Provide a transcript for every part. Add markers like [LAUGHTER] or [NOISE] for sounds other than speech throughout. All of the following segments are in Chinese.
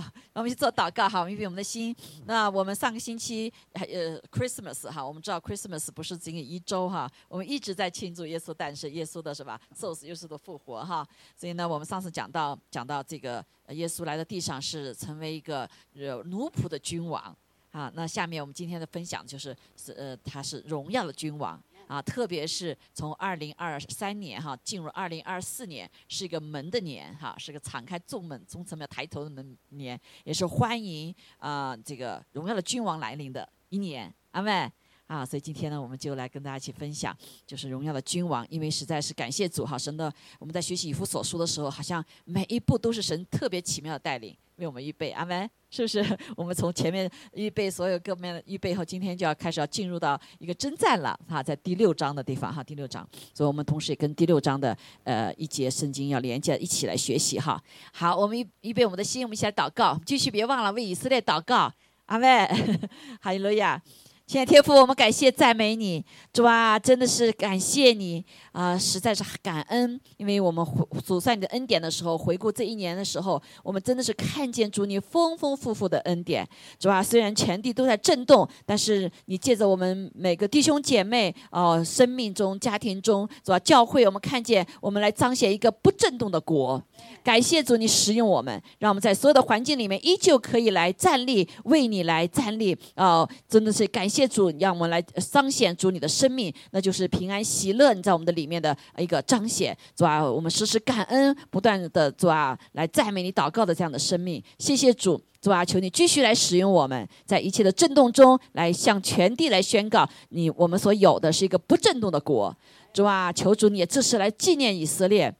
好，我们去做祷告，好，我们预备我们的心。那我们上个星期还呃 Christmas 哈，我们知道 Christmas 不是仅仅一周哈，我们一直在庆祝耶稣诞生，耶稣的是吧？受死耶稣的复活哈。所以呢，我们上次讲到讲到这个耶稣来到地上是成为一个呃奴仆的君王啊。那下面我们今天的分享就是是呃他是荣耀的君王。啊，特别是从二零二三年哈进入二零二四年，是一个门的年哈，是个敞开众门、从层面抬头的门年，也是欢迎啊这个荣耀的君王来临的一年，阿妹啊，所以今天呢，我们就来跟大家一起分享，就是荣耀的君王，因为实在是感谢主哈，神的我们在学习以弗所书的时候，好像每一步都是神特别奇妙的带领。为我们预备，阿门，是不是？[LAUGHS] 我们从前面预备所有各面的预备后，今天就要开始要进入到一个征战了哈，在第六章的地方哈，第六章，所以我们同时也跟第六章的呃一节圣经要连接一起来学习哈。好，我们预预备我们的心，我们一起来祷告，继续别忘了为以色列祷告，阿门，[LAUGHS] 哈利路亚。亲爱的天父，我们感谢赞美你，主啊，真的是感谢你啊，实在是感恩，因为我们数算你的恩典的时候，回顾这一年的时候，我们真的是看见主你丰丰富富的恩典，主啊，虽然全地都在震动，但是你借着我们每个弟兄姐妹哦，生命中、家庭中，主啊，教会，我们看见我们来彰显一个不震动的国。感谢主，你使用我们，让我们在所有的环境里面依旧可以来站立，为你来站立哦！真的是感谢。主，让我们来彰显主你的生命，那就是平安喜乐，你在我们的里面的一个彰显，主啊，我们时时感恩，不断的主啊，来赞美你祷告的这样的生命。谢谢主，主啊，求你继续来使用我们，在一切的震动中，来向全地来宣告，你我们所有的是一个不震动的国。主啊，求主你也这是来纪念以色列。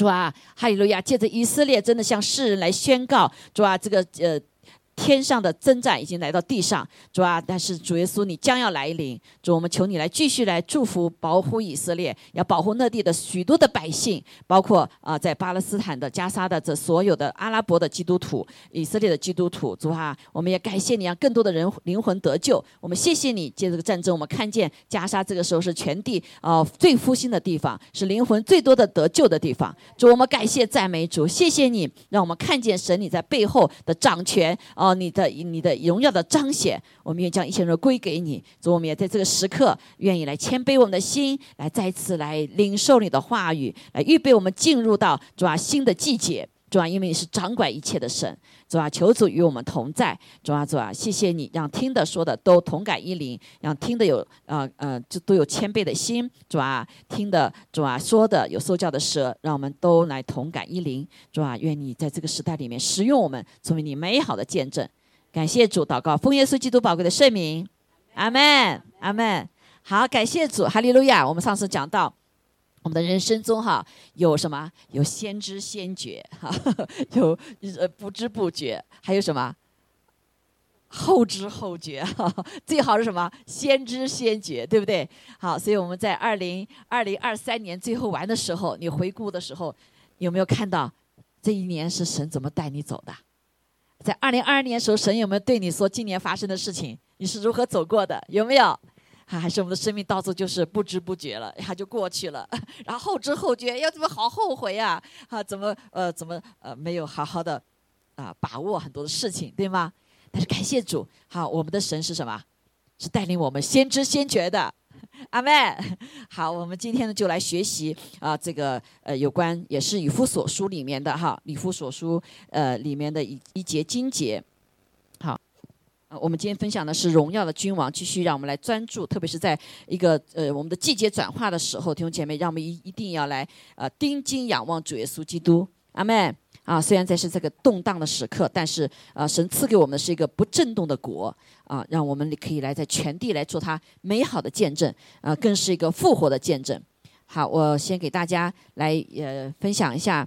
主啊，哈利路亚，借着以色列，真的向世人来宣告，主啊，这个呃。天上的征战已经来到地上，主啊！但是主耶稣，你将要来临，主，我们求你来继续来祝福、保护以色列，要保护那地的许多的百姓，包括啊，在巴勒斯坦的加沙的这所有的阿拉伯的基督徒、以色列的基督徒，主啊！我们也感谢你，让更多的人灵魂得救。我们谢谢你，借这个战争，我们看见加沙这个时候是全地啊最复兴的地方，是灵魂最多的得救的地方。主，我们感谢赞美主，谢谢你，让我们看见神你在背后的掌权啊！你的你的荣耀的彰显，我们愿将一切荣耀归给你。主，我们也在这个时刻，愿意来谦卑我们的心，来再次来领受你的话语，来预备我们进入到主啊新的季节。主啊，因为你是掌管一切的神，主啊，求主与我们同在。主啊，主啊，谢谢你让听的说的都同感一灵，让听的有啊呃，就都有谦卑的心。主啊，听的主啊说的有受教的舌，让我们都来同感一灵。主啊，愿你在这个时代里面使用我们，成为你美好的见证。感谢主，祷告奉耶稣基督宝贵的圣名，阿门，阿门。好，感谢主，哈利路亚。我们上次讲到。我们的人生中哈有什么？有先知先觉哈，[LAUGHS] 有呃不知不觉，还有什么后知后觉哈。[LAUGHS] 最好是什么？先知先觉，对不对？好，所以我们在二零二零二三年最后完的时候，你回顾的时候，有没有看到这一年是神怎么带你走的？在二零二二年的时候，神有没有对你说今年发生的事情？你是如何走过的？有没有？还是我们的生命到处就是不知不觉了，它就过去了。[LAUGHS] 然后后知后觉，要怎么好后悔啊？啊，怎么呃怎么呃没有好好的啊把握很多的事情，对吗？但是感谢主，好，我们的神是什么？是带领我们先知先觉的，阿妹。好，我们今天呢就来学习啊这个呃有关也是以夫所书里面的哈，以夫所书呃里面的一一节经节。我们今天分享的是荣耀的君王，继续让我们来专注，特别是在一个呃我们的季节转化的时候，弟兄姐妹，让我们一一定要来呃盯紧仰望主耶稣基督，阿门啊！虽然在是这个动荡的时刻，但是啊，神赐给我们的是一个不震动的国啊，让我们可以来在全地来做他美好的见证啊，更是一个复活的见证。好，我先给大家来呃分享一下。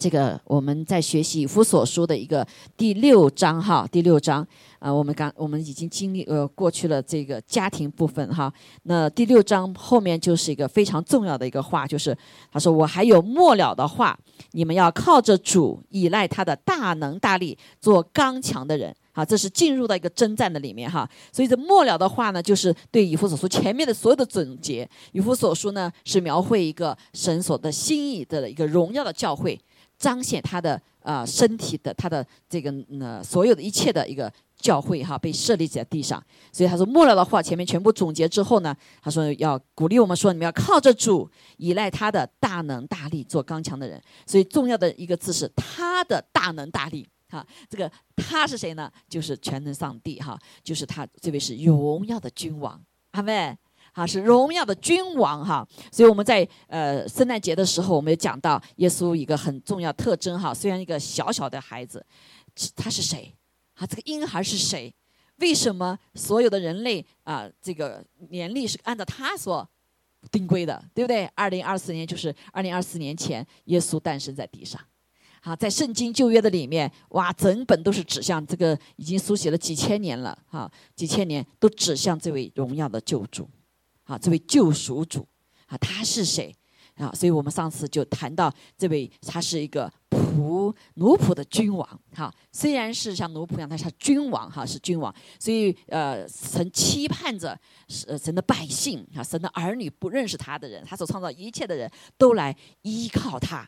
这个我们在学习以弗所书的一个第六章哈，第六章啊，我们刚我们已经经历呃过去了这个家庭部分哈，那第六章后面就是一个非常重要的一个话，就是他说我还有末了的话，你们要靠着主，依赖他的大能大力，做刚强的人。好，这是进入到一个征战的里面哈，所以这末了的话呢，就是对以弗所书前面的所有的总结。以弗所书呢是描绘一个神所的心意的一个荣耀的教会。彰显他的呃身体的他的这个呃所有的一切的一个教会哈被设立在地上。所以他说末了的话前面全部总结之后呢，他说要鼓励我们说你们要靠着主，依赖他的大能大力做刚强的人。所以重要的一个字是他的大能大力。哈，这个他是谁呢？就是全能上帝哈，就是他这位是荣耀的君王，阿妹，哈是荣耀的君王哈。所以我们在呃圣诞节的时候，我们也讲到耶稣一个很重要特征哈。虽然一个小小的孩子，他是谁？啊，这个婴孩是谁？为什么所有的人类啊，这个年历是按照他所定规的，对不对？二零二四年就是二零二四年前，耶稣诞生在地上。好，在圣经旧约的里面，哇，整本都是指向这个已经书写了几千年了，哈，几千年都指向这位荣耀的救主，啊，这位救赎主，啊，他是谁？啊，所以我们上次就谈到这位，他是一个仆奴仆的君王，哈，虽然是像奴仆一样，但是他君王，哈，是君王，所以呃，神期盼着神的百姓，啊，神的儿女不认识他的人，他所创造一切的人都来依靠他。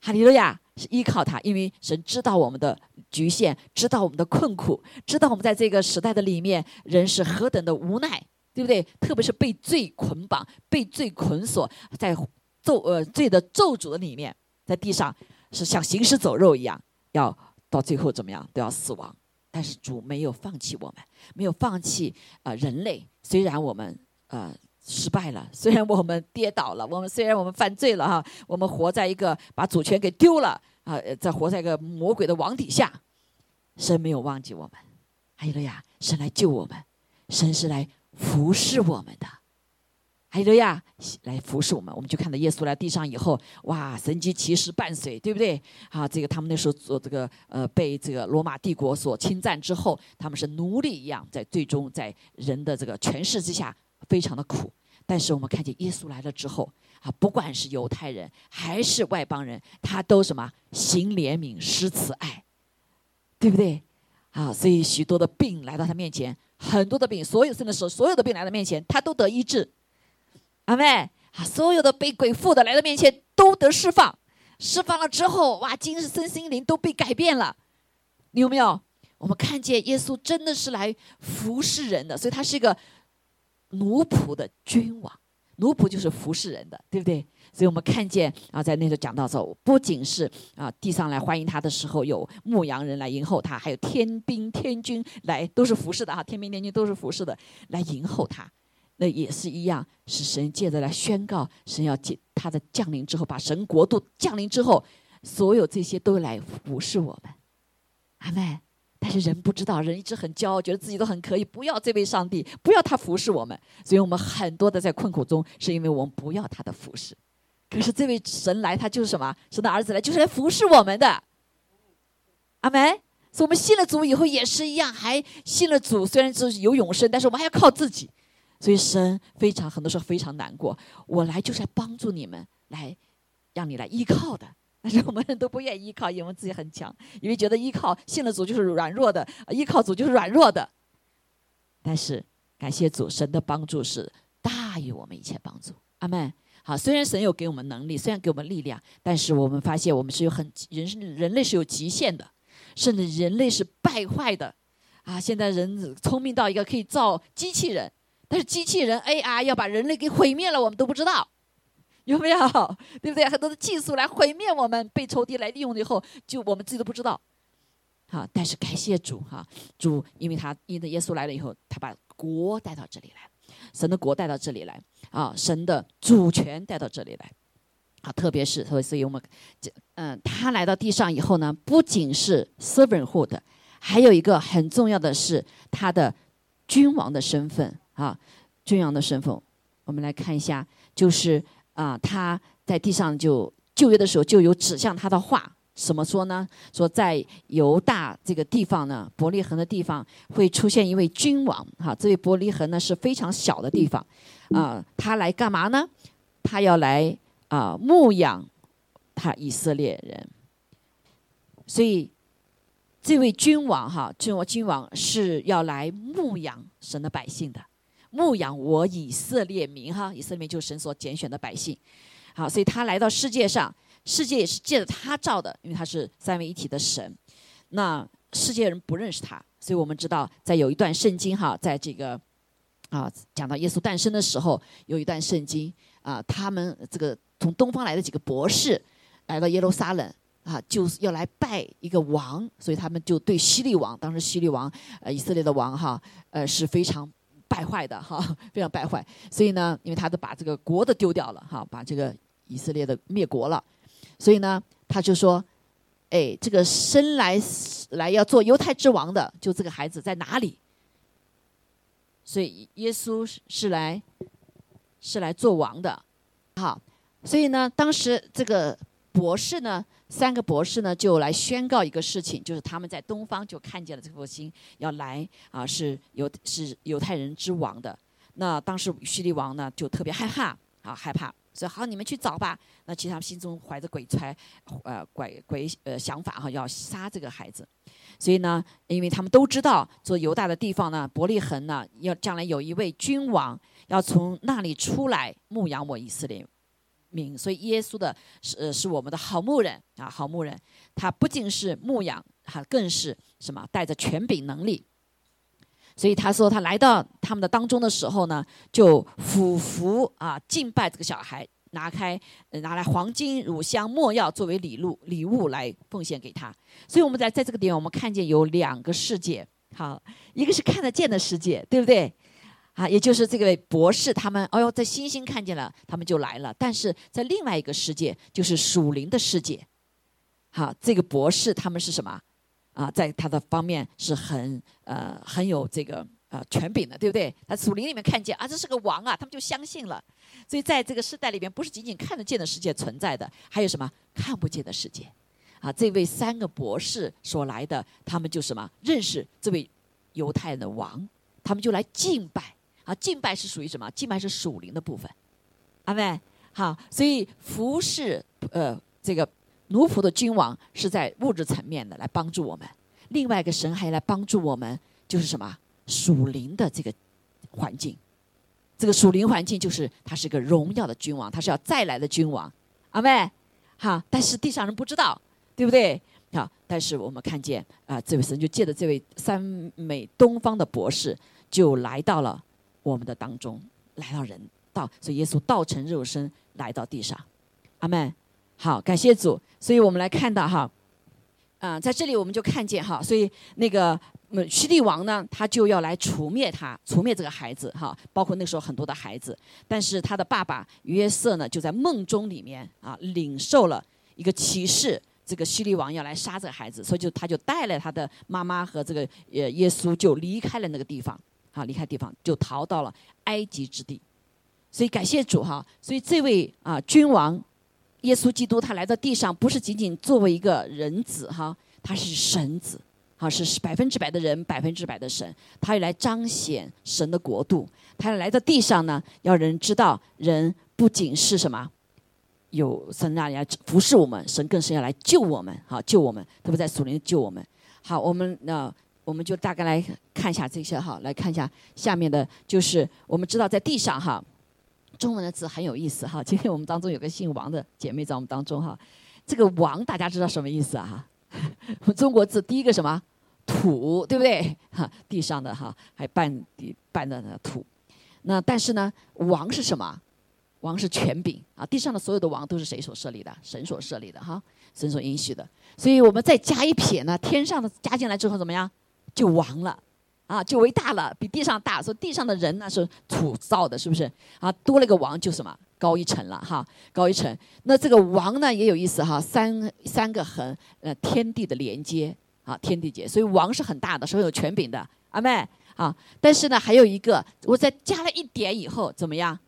哈利路亚是依靠他，因为神知道我们的局限，知道我们的困苦，知道我们在这个时代的里面人是何等的无奈，对不对？特别是被罪捆绑、被罪捆锁，在咒呃罪的咒诅里面，在地上是像行尸走肉一样，要到最后怎么样都要死亡。但是主没有放弃我们，没有放弃啊人类。虽然我们呃。失败了，虽然我们跌倒了，我们虽然我们犯罪了哈，我们活在一个把主权给丢了啊，在活在一个魔鬼的网底下，神没有忘记我们，还有了呀，神来救我们，神是来服侍我们的，还有了呀，来服侍我们，我们就看到耶稣来地上以后，哇，神迹奇事伴随，对不对？啊，这个他们那时候做这个呃，被这个罗马帝国所侵占之后，他们是奴隶一样，在最终在人的这个权势之下。非常的苦，但是我们看见耶稣来了之后啊，不管是犹太人还是外邦人，他都什么行怜悯、施慈爱，对不对？啊，所以许多的病来到他面前，很多的病，所有生的时候，所有的病来到面前，他都得医治。阿妹啊，所有的被鬼附的来到面前都得释放，释放了之后，哇，今日身心灵都被改变了。你有没有？我们看见耶稣真的是来服侍人的，所以他是一个。奴仆的君王，奴仆就是服侍人的，对不对？所以我们看见啊，在那时候讲到说，不仅是啊地上来欢迎他的时候，有牧羊人来迎候他，还有天兵天军来，都是服侍的哈，天兵天军都是服侍的来迎候他，那也是一样，是神借着来宣告神要借他的降临之后，把神国度降临之后，所有这些都来服侍我们，阿妹。但是人不知道，人一直很骄傲，觉得自己都很可以。不要这位上帝，不要他服侍我们，所以我们很多的在困苦中，是因为我们不要他的服侍。可是这位神来，他就是什么？神的儿子来，就是来服侍我们的。阿门。所以我们信了主以后也是一样，还信了主，虽然是有永生，但是我们还要靠自己。所以神非常很多时候非常难过。我来就是来帮助你们，来让你来依靠的。[LAUGHS] 但是我们人都不愿意依靠，因为自己很强，因为觉得依靠信了主就是软弱的，依靠主就是软弱的。但是感谢主，神的帮助是大于我们一切帮助。阿门。好，虽然神有给我们能力，虽然给我们力量，但是我们发现我们是有很人人类是有极限的，甚至人类是败坏的。啊，现在人聪明到一个可以造机器人，但是机器人 AI 要把人类给毁灭了，我们都不知道。有没有？[LAUGHS] 对不对？很多的技术来毁灭我们，被仇敌来利用了以后，就我们自己都不知道。好，但是感谢主哈，主因为他因着耶稣来了以后，他把国带到这里来了，神的国带到这里来啊，神的主权带到这里来啊，特别是所以所以我们这嗯，他来到地上以后呢，不仅是 servanthood，还有一个很重要的是他的君王的身份啊，君王的身份，我们来看一下，就是。啊，他在地上就就业的时候就有指向他的话，怎么说呢？说在犹大这个地方呢，伯利恒的地方会出现一位君王，哈，这位伯利恒呢是非常小的地方，啊，他来干嘛呢？他要来啊牧养他以色列人，所以这位君王哈，君王君王是要来牧养神的百姓的。牧养我以色列民哈，以色列民就是神所拣选的百姓，好，所以他来到世界上世界也是借着他造的，因为他是三位一体的神。那世界人不认识他，所以我们知道，在有一段圣经哈，在这个啊讲到耶稣诞生的时候，有一段圣经啊，他们这个从东方来的几个博士来到耶路撒冷啊，就是要来拜一个王，所以他们就对希律王，当时希律王呃以色列的王哈呃是非常败坏的哈，[LAUGHS] 非常败坏，所以呢，因为他都把这个国都丢掉了哈，把这个以色列的灭国了，所以呢，他就说。哎，这个生来来要做犹太之王的，就这个孩子在哪里？所以耶稣是来是来做王的，好，所以呢，当时这个博士呢，三个博士呢，就来宣告一个事情，就是他们在东方就看见了这颗星要来啊，是犹是犹太人之王的。那当时叙利王呢，就特别害怕，啊，害怕。所以好，你们去找吧。那其实他们心中怀着鬼揣，呃，鬼鬼呃想法哈，要杀这个孩子。所以呢，因为他们都知道，做犹大的地方呢，伯利恒呢，要将来有一位君王要从那里出来牧养我以色列民。所以耶稣的是呃是我们的好牧人啊，好牧人。他不仅是牧养，哈，更是什么？带着权柄能力。所以他说，他来到他们的当中的时候呢，就俯伏啊敬拜这个小孩，拿开拿来黄金、乳香、没药作为礼物礼物来奉献给他。所以我们在在这个点，我们看见有两个世界，好，一个是看得见的世界，对不对？啊，也就是这位博士他们，哎呦，在星星看见了，他们就来了。但是在另外一个世界，就是属灵的世界，好，这个博士他们是什么？啊，在他的方面是很呃很有这个呃权柄的，对不对？他属灵里面看见啊，这是个王啊，他们就相信了。所以在这个时代里面，不是仅仅看得见的世界存在的，还有什么看不见的世界？啊，这位三个博士所来的，他们就什么认识这位犹太人的王，他们就来敬拜啊，敬拜是属于什么？敬拜是属灵的部分，阿妹好，所以服侍呃这个。奴仆的君王是在物质层面的来帮助我们，另外一个神还来帮助我们，就是什么属灵的这个环境。这个属灵环境就是他是个荣耀的君王，他是要再来的君王，阿妹，好，但是地上人不知道，对不对？好，但是我们看见啊，这位神就借着这位三美东方的博士，就来到了我们的当中，来到人道，所以耶稣道成肉身来到地上，阿妹。好，感谢主。所以我们来看到哈，啊，在这里我们就看见哈，所以那个希利王呢，他就要来除灭他，除灭这个孩子哈，包括那时候很多的孩子。但是他的爸爸约瑟呢，就在梦中里面啊，领受了一个启示，这个希律王要来杀这个孩子，所以就他就带了他的妈妈和这个呃耶稣就离开了那个地方，好，离开地方就逃到了埃及之地。所以感谢主哈，所以这位啊君王。耶稣基督他来到地上，不是仅仅作为一个人子哈，他是神子，好是百分之百的人，百分之百的神，他要来彰显神的国度。他要来到地上呢，要人知道，人不仅是什么，有神那里来服侍我们，神更是要来救我们，哈救我们，特别在属灵救我们。好，我们那我们就大概来看一下这些哈，来看一下下面的，就是我们知道在地上哈。中文的字很有意思哈，[LAUGHS] 今天我们当中有个姓王的姐妹在我们当中哈，这个王大家知道什么意思啊哈？[LAUGHS] 中国字第一个什么土对不对哈？地上的哈还拌地拌的那土，那但是呢王是什么？王是权柄啊，地上的所有的王都是谁所设立的？神所设立的哈，神所允许的，所以我们再加一撇呢，天上的加进来之后怎么样？就王了。啊，就为大了，比地上大。说地上的人呢是土造的，是不是？啊，多了个王就什么高一层了哈，高一层。那这个王呢也有意思哈，三三个横，呃，天地的连接啊，天地结。所以王是很大的，是有权柄的。阿妹啊，但是呢还有一个，我再加了一点以后怎么样？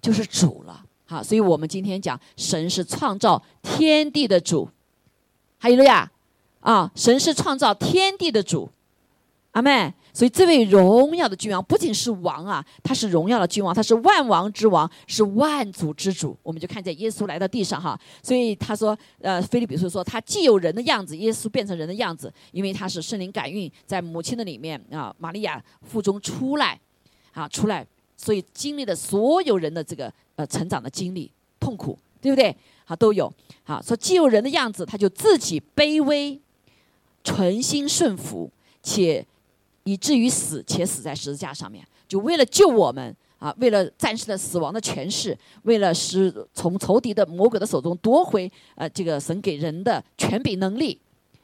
就是主了。好，所以我们今天讲神是创造天地的主，还有了呀，啊，神是创造天地的主。阿妹，所以这位荣耀的君王不仅是王啊，他是荣耀的君王，他是万王之王，是万主之主。我们就看见耶稣来到地上哈，所以他说，呃，菲利比斯说他既有人的样子，耶稣变成人的样子，因为他是圣灵感孕在母亲的里面啊，玛利亚腹中出来，啊，出来，所以经历了所有人的这个呃成长的经历，痛苦，对不对？好都有。好说既有人的样子，他就自己卑微，存心顺服，且以至于死，且死在十字架上面，就为了救我们啊！为了战胜了死亡的权势，为了使从仇敌的魔鬼的手中夺回呃这个神给人的权柄能力，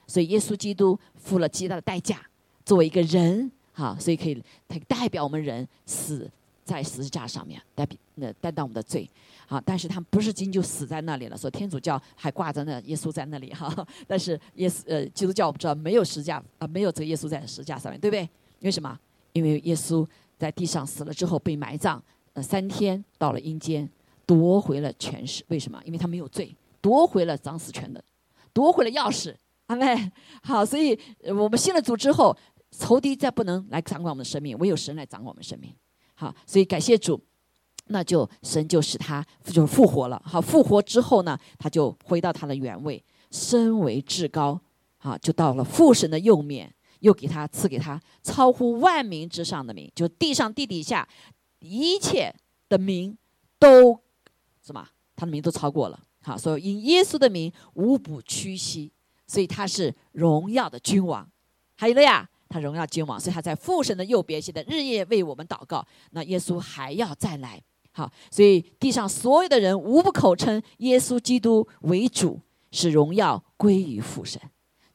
所以耶稣基督付了极大的代价，作为一个人。好，所以可以，它代表我们人死在十字架上面，代表那担当我们的罪。好，但是他们不是经就死在那里了，说天主教还挂着那耶稣在那里哈。但是耶稣呃，基督教我们知道没有十字架啊，没有这个耶稣在十字架上面对不对？因为什么？因为耶稣在地上死了之后被埋葬，呃，三天到了阴间，夺回了权势。为什么？因为他没有罪，夺回了掌死权的，夺回了钥匙。阿妹，好，所以我们信了主之后。仇敌再不能来掌管我们的生命，唯有神来掌管我们生命。好，所以感谢主，那就神就使他就是复活了。好，复活之后呢，他就回到他的原位，身为至高，好，就到了父神的右面，又给他赐给他超乎万民之上的名，就地上地底下一切的名都什么，他的名都超过了。好，所以因耶稣的名无不屈膝，所以他是荣耀的君王。还有了呀。他荣耀君王，所以他在父神的右边，现在日夜为我们祷告。那耶稣还要再来，好，所以地上所有的人无不口称耶稣基督为主，使荣耀归于父神。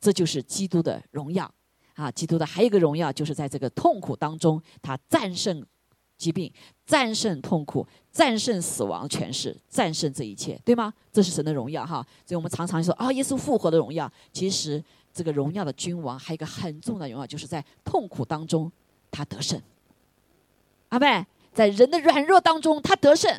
这就是基督的荣耀啊！基督的还有一个荣耀，就是在这个痛苦当中，他战胜疾病，战胜痛苦，战胜死亡权势，战胜这一切，对吗？这是神的荣耀哈！所以我们常常说啊，耶稣复活的荣耀，其实。这个荣耀的君王，还有一个很重要的荣耀，就是在痛苦当中他得胜。阿妹，在人的软弱当中他得胜，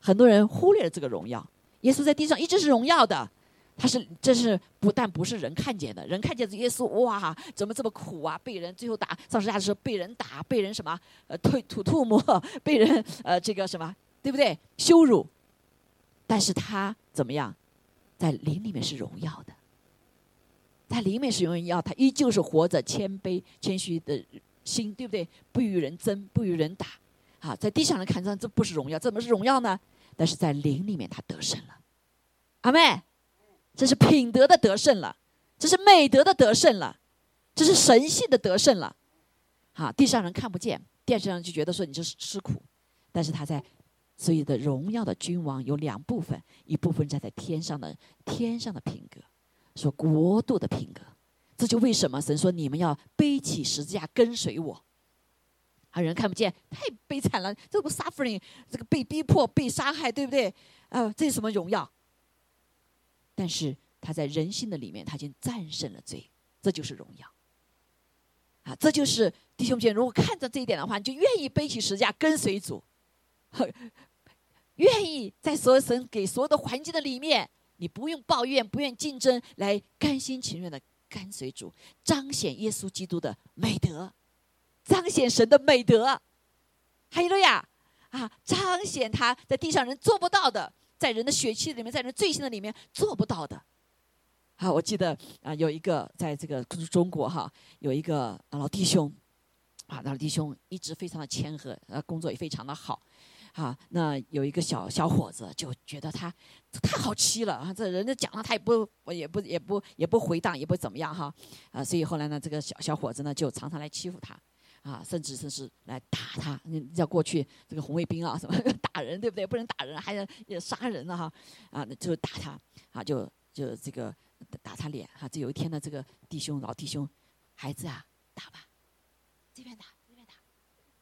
很多人忽略了这个荣耀。耶稣在地上一直是荣耀的，他是这是不但不是人看见的，人看见耶稣哇，怎么这么苦啊？被人最后打上十字架的时候被人打，被人什么呃吐吐吐沫，[LAUGHS] 被人呃这个什么对不对？羞辱，但是他怎么样，在灵里面是荣耀的。他里面是永远要，他依旧是活着谦卑谦虚的心，对不对？不与人争，不与人打，啊，在地上人看上这不是荣耀，怎么是荣耀呢？但是在灵里面他得胜了，阿妹，这是品德的得胜了，这是美德的得胜了，这是神性的得胜了，好，地上人看不见，电视上就觉得说你就是吃苦，但是他在所以的荣耀的君王有两部分，一部分站在天上的天上的品格。说国度的品格，这就为什么神说你们要背起十字架跟随我。啊，人看不见，太悲惨了，这个 suffering，这个被逼迫、被杀害，对不对？啊，这是什么荣耀？但是他在人性的里面，他已经战胜了罪，这就是荣耀。啊，这就是弟兄姐妹，如果看着这一点的话，你就愿意背起十字架跟随主，[LAUGHS] 愿意在所有神给所有的环境的里面。你不用抱怨，不愿竞争，来甘心情愿的跟随主，彰显耶稣基督的美德，彰显神的美德，还有了呀啊，彰显他在地上人做不到的，在人的血气里面，在人罪性的里面做不到的。好，我记得啊，有一个在这个中国哈，有一个老弟兄，啊，老弟兄一直非常的谦和，呃，工作也非常的好。啊，那有一个小小伙子就觉得他太好欺了啊！这人家讲了，他也不也不也不也不回荡，也不怎么样哈啊！所以后来呢，这个小小伙子呢就常常来欺负他啊，甚至甚至来打他。你叫过去这个红卫兵啊，什么 [LAUGHS] 打人对不对？不能打人，还要杀人了哈啊！就打他啊，就就这个打他脸哈。这有一天呢，这个弟兄老弟兄，孩子啊，打吧，这边打这边打，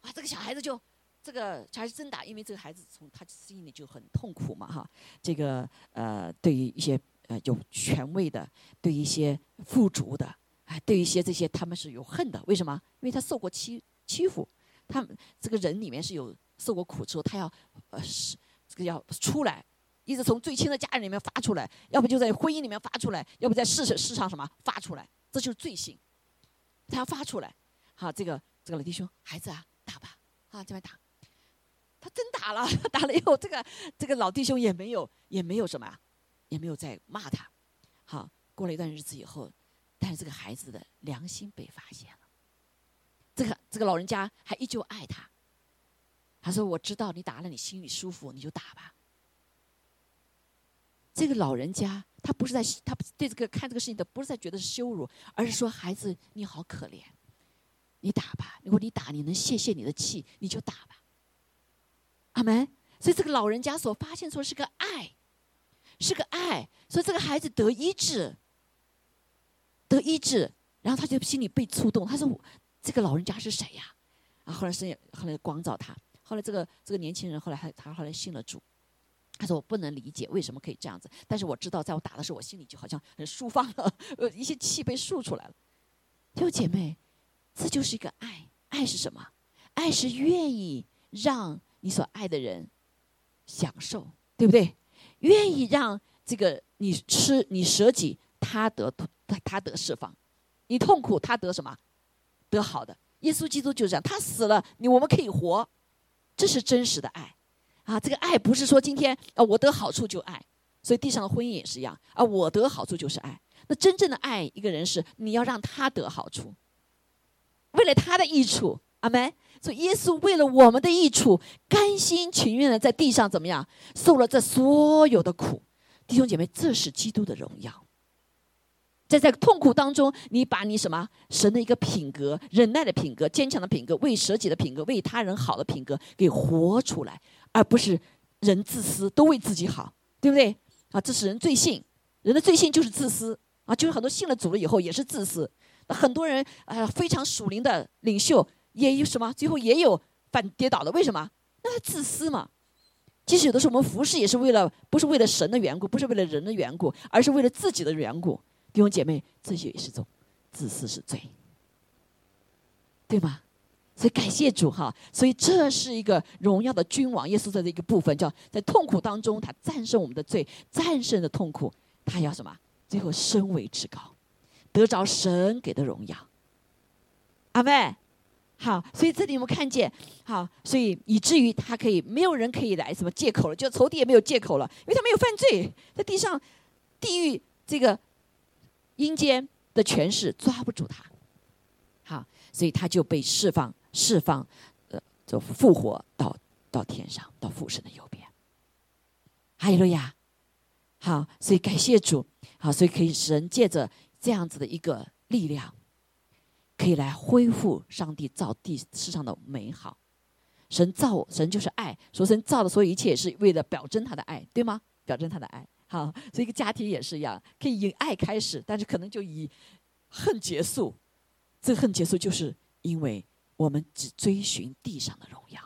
哇，这个小孩子就。这个还是真打，因为这个孩子从他心里就很痛苦嘛，哈。这个呃，对于一些呃有权威的，对一些富足的，哎，对一些这些他们是有恨的。为什么？因为他受过欺欺负，他这个人里面是有受过苦之后，他要呃是这个要出来，一直从最亲的家人里面发出来，要不就在婚姻里面发出来，要不在世世上什么发出来，这就是罪性，他要发出来。好，这个这个老弟兄，孩子啊，打吧，啊，这边打。他真打了，[LAUGHS] 打了以后，这个这个老弟兄也没有，也没有什么，也没有再骂他。好，过了一段日子以后，但是这个孩子的良心被发现了。这个这个老人家还依旧爱他。他说：“我知道你打了，你心里舒服，你就打吧。”这个老人家他不是在他对这个看这个事情的不是在觉得是羞辱，而是说孩子你好可怜，你打吧，如果你打你能泄泄你的气，你就打吧。阿门。所以这个老人家所发现出是个爱，是个爱，所以这个孩子得医治，得医治，然后他就心里被触动，他说这个老人家是谁呀？啊，后来是后来光照他，后来这个这个年轻人后来他他后来信了主。他说：“我不能理解为什么可以这样子，但是我知道，在我打的时候，我心里就好像很舒放了，[LAUGHS] 呃，一些气被漱出来了。弟兄姐妹，这就是一个爱。爱是什么？爱是愿意让你所爱的人享受，对不对？愿意让这个你吃你舍己，他得他得释放；你痛苦，他得什么？得好的。耶稣基督就是这样，他死了，你我们可以活，这是真实的爱。”啊，这个爱不是说今天啊我得好处就爱，所以地上的婚姻也是一样啊，我得好处就是爱。那真正的爱一个人是你要让他得好处，为了他的益处，阿门。所以耶稣为了我们的益处，甘心情愿的在地上怎么样受了这所有的苦，弟兄姐妹，这是基督的荣耀。在在痛苦当中，你把你什么神的一个品格、忍耐的品格、坚强的品格、为舍己的品格、为他人好的品格给活出来。而不是人自私，都为自己好，对不对？啊，这是人罪性，人的罪性就是自私啊，就是很多信了主了以后也是自私。那很多人啊，非常属灵的领袖也有什么，最后也有反跌倒的，为什么？那他自私嘛。其实有的时候我们服侍也是为了，不是为了神的缘故，不是为了人的缘故，而是为了自己的缘故。弟兄姐妹，这些也是种自私是罪，对吗？所以感谢主哈，所以这是一个荣耀的君王耶稣在的一个部分，叫在痛苦当中他战胜我们的罪，战胜的痛苦，他要什么？最后升为至高，得着神给的荣耀。阿妹，好，所以这里我们看见，好，所以以至于他可以没有人可以来什么借口了，就仇敌也没有借口了，因为他没有犯罪，在地上地狱这个阴间的权势抓不住他，好，所以他就被释放。释放，呃，就复活到到天上，到父神的右边。哈利路亚，好，所以感谢主，好，所以可以使人借着这样子的一个力量，可以来恢复上帝造地世上的美好。神造神就是爱，说神造的所有一切也是为了表征他的爱，对吗？表征他的爱，好，所以一个家庭也是一样，可以以爱开始，但是可能就以恨结束。这恨结束就是因为。我们只追寻地上的荣耀，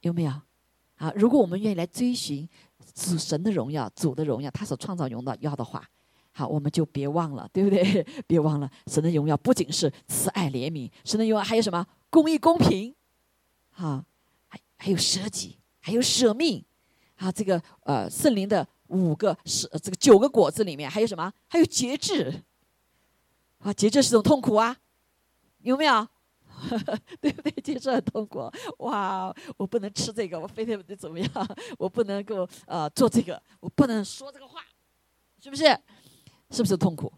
有没有？啊，如果我们愿意来追寻主神的荣耀、主的荣耀，他所创造荣耀要的话，好，我们就别忘了，[LAUGHS] 对不对？别忘了，神的荣耀不仅是慈爱怜悯，神的荣耀还有什么？公义公平，好，还还有舍己，还有舍命，啊，这个呃圣灵的五个是这个九个果子里面还有什么？还有节制。啊，节制是种痛苦啊，有没有？[LAUGHS] 对不对？节制很痛苦。哇，我不能吃这个，我非得怎么样？[LAUGHS] 我不能够呃做这个，我不能说这个话，是不是？是不是痛苦？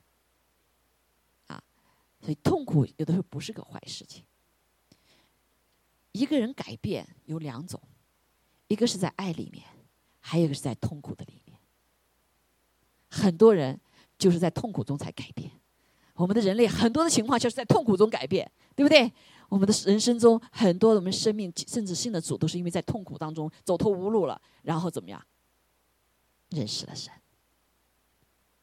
啊，所以痛苦有的时候不是个坏事情。一个人改变有两种，一个是在爱里面，还有一个是在痛苦的里面。很多人就是在痛苦中才改变。我们的人类很多的情况就是在痛苦中改变，对不对？我们的人生中很多我们生命甚至性的主都是因为在痛苦当中走投无路了，然后怎么样认识了神？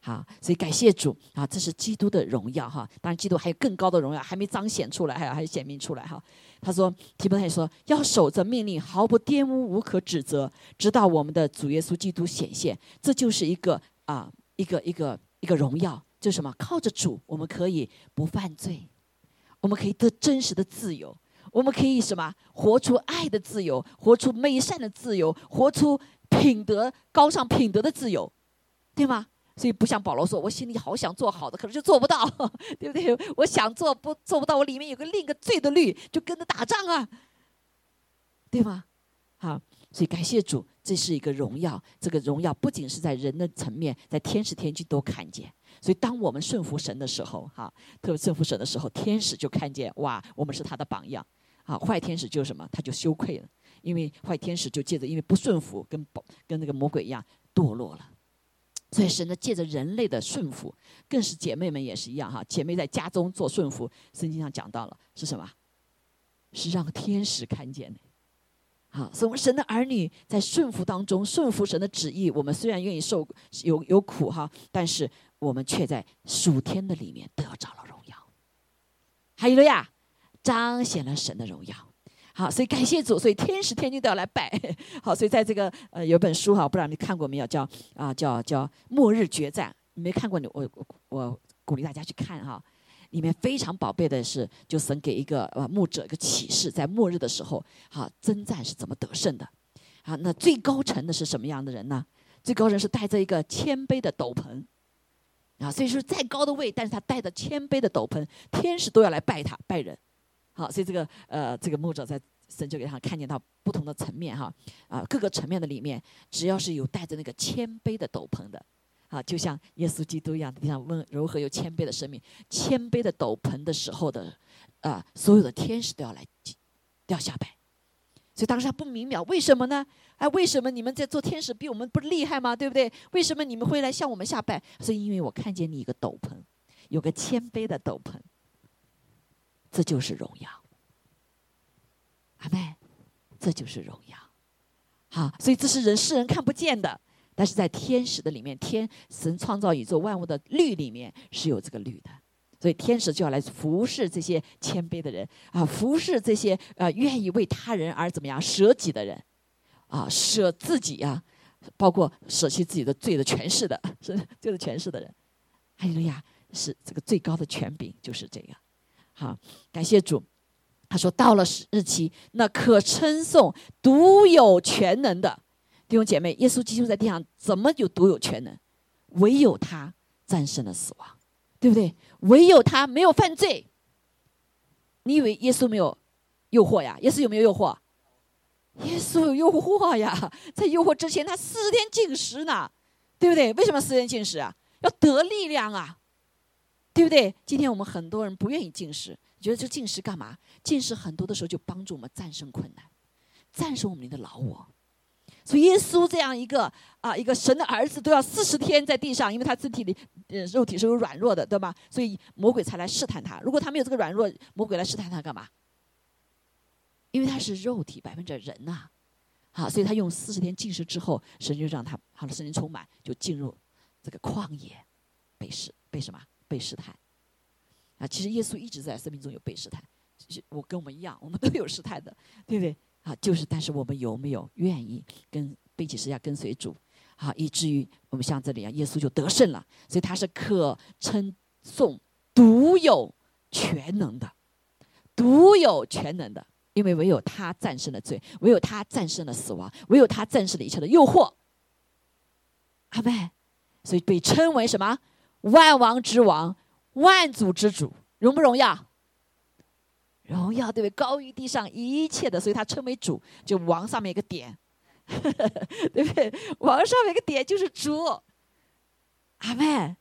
好，所以感谢主啊！这是基督的荣耀哈。当然，基督还有更高的荣耀还没彰显出来，还有还显明出来哈。他说：“提摩太说要守着命令，毫不玷污，无可指责，直到我们的主耶稣基督显现。”这就是一个啊，一个一个一个荣耀。就是什么？靠着主，我们可以不犯罪，我们可以得真实的自由，我们可以什么？活出爱的自由，活出美善的自由，活出品德高尚品德的自由，对吗？所以不像保罗说，我心里好想做好的，可是就做不到，[LAUGHS] 对不对？我想做不做不到，我里面有个另一个罪的律，就跟着打仗啊，对吗？好，所以感谢主，这是一个荣耀。这个荣耀不仅是在人的层面，在天使天君都看见。所以，当我们顺服神的时候，哈，特别顺服神的时候，天使就看见哇，我们是他的榜样，啊，坏天使就什么，他就羞愧了，因为坏天使就借着因为不顺服，跟宝跟那个魔鬼一样堕落了。所以神呢，借着人类的顺服，更是姐妹们也是一样哈。姐妹在家中做顺服，圣经上讲到了是什么？是让天使看见的。好，所以我们神的儿女在顺服当中，顺服神的旨意。我们虽然愿意受有有苦哈，但是我们却在属天的里面得着了荣耀。还有了呀，彰显了神的荣耀。好，所以感谢主，所以天使天君都要来拜。好，所以在这个呃有本书哈，不知道你看过没有？叫啊叫叫末日决战。没看过你我我我鼓励大家去看哈。里面非常宝贝的是，就神给一个呃牧者一个启示，在末日的时候，好征战是怎么得胜的？好，那最高层的是什么样的人呢？最高人是带着一个谦卑的斗篷啊，所以说再高的位，但是他带着谦卑的斗篷，天使都要来拜他拜人。好，所以这个呃，这个牧者在神就给他看见到不同的层面哈，啊，各个层面的里面，只要是有带着那个谦卑的斗篷的，啊，就像耶稣基督一样，地上温柔和有谦卑的生命，谦卑的斗篷的时候的，啊，所有的天使都要来，都要下拜。所以当时他不明了，为什么呢？哎，为什么你们在做天使比我们不厉害吗？对不对？为什么你们会来向我们下拜？是因为我看见你一个斗篷，有个谦卑的斗篷。这就是荣耀，阿妹，这就是荣耀。好，所以这是人世人看不见的，但是在天使的里面，天神创造宇宙万物的律里面是有这个律的。所以天使就要来服侍这些谦卑的人啊，服侍这些呃愿意为他人而怎么样舍己的人啊，舍自己呀，包括舍弃自己的罪的权势的，[LAUGHS] 是就是权势的人。哎呀，是这个最高的权柄，就是这样。好，感谢主。他说：“到了日期，那可称颂独有全能的弟兄姐妹，耶稣基督在地上怎么有独有全能？唯有他战胜了死亡，对不对？唯有他没有犯罪。你以为耶稣没有诱惑呀？耶稣有没有诱惑？耶稣有诱惑呀！在诱惑之前，他四十天禁食呢，对不对？为什么四十天禁食啊？要得力量啊！”对不对？今天我们很多人不愿意进食，觉得这进食干嘛？进食很多的时候就帮助我们战胜困难，战胜我们的老我。所以耶稣这样一个啊，一个神的儿子都要四十天在地上，因为他身体里呃肉体是有软弱的，对吧？所以魔鬼才来试探他。如果他没有这个软弱，魔鬼来试探他干嘛？因为他是肉体百分之人呐，好，所以他用四十天进食之后，神就让他好了，圣灵充满，就进入这个旷野，被试被什么？被试探，啊，其实耶稣一直在生命中有被试探，我跟我们一样，我们都有试探的，对不对？啊，就是，但是我们有没有愿意跟背起十字架跟随主，啊，以至于我们像这里啊，耶稣就得胜了，所以他是可称颂独有全能的，独有全能的，因为唯有他战胜了罪，唯有他战胜了死亡，唯有他战胜了一切的诱惑，阿妹，所以被称为什么？万王之王，万主之主，荣不荣耀？荣耀对不对？高于地上一切的，所以他称为主。就王上面一个点，[LAUGHS] 对不对？王上面一个点就是主。阿门。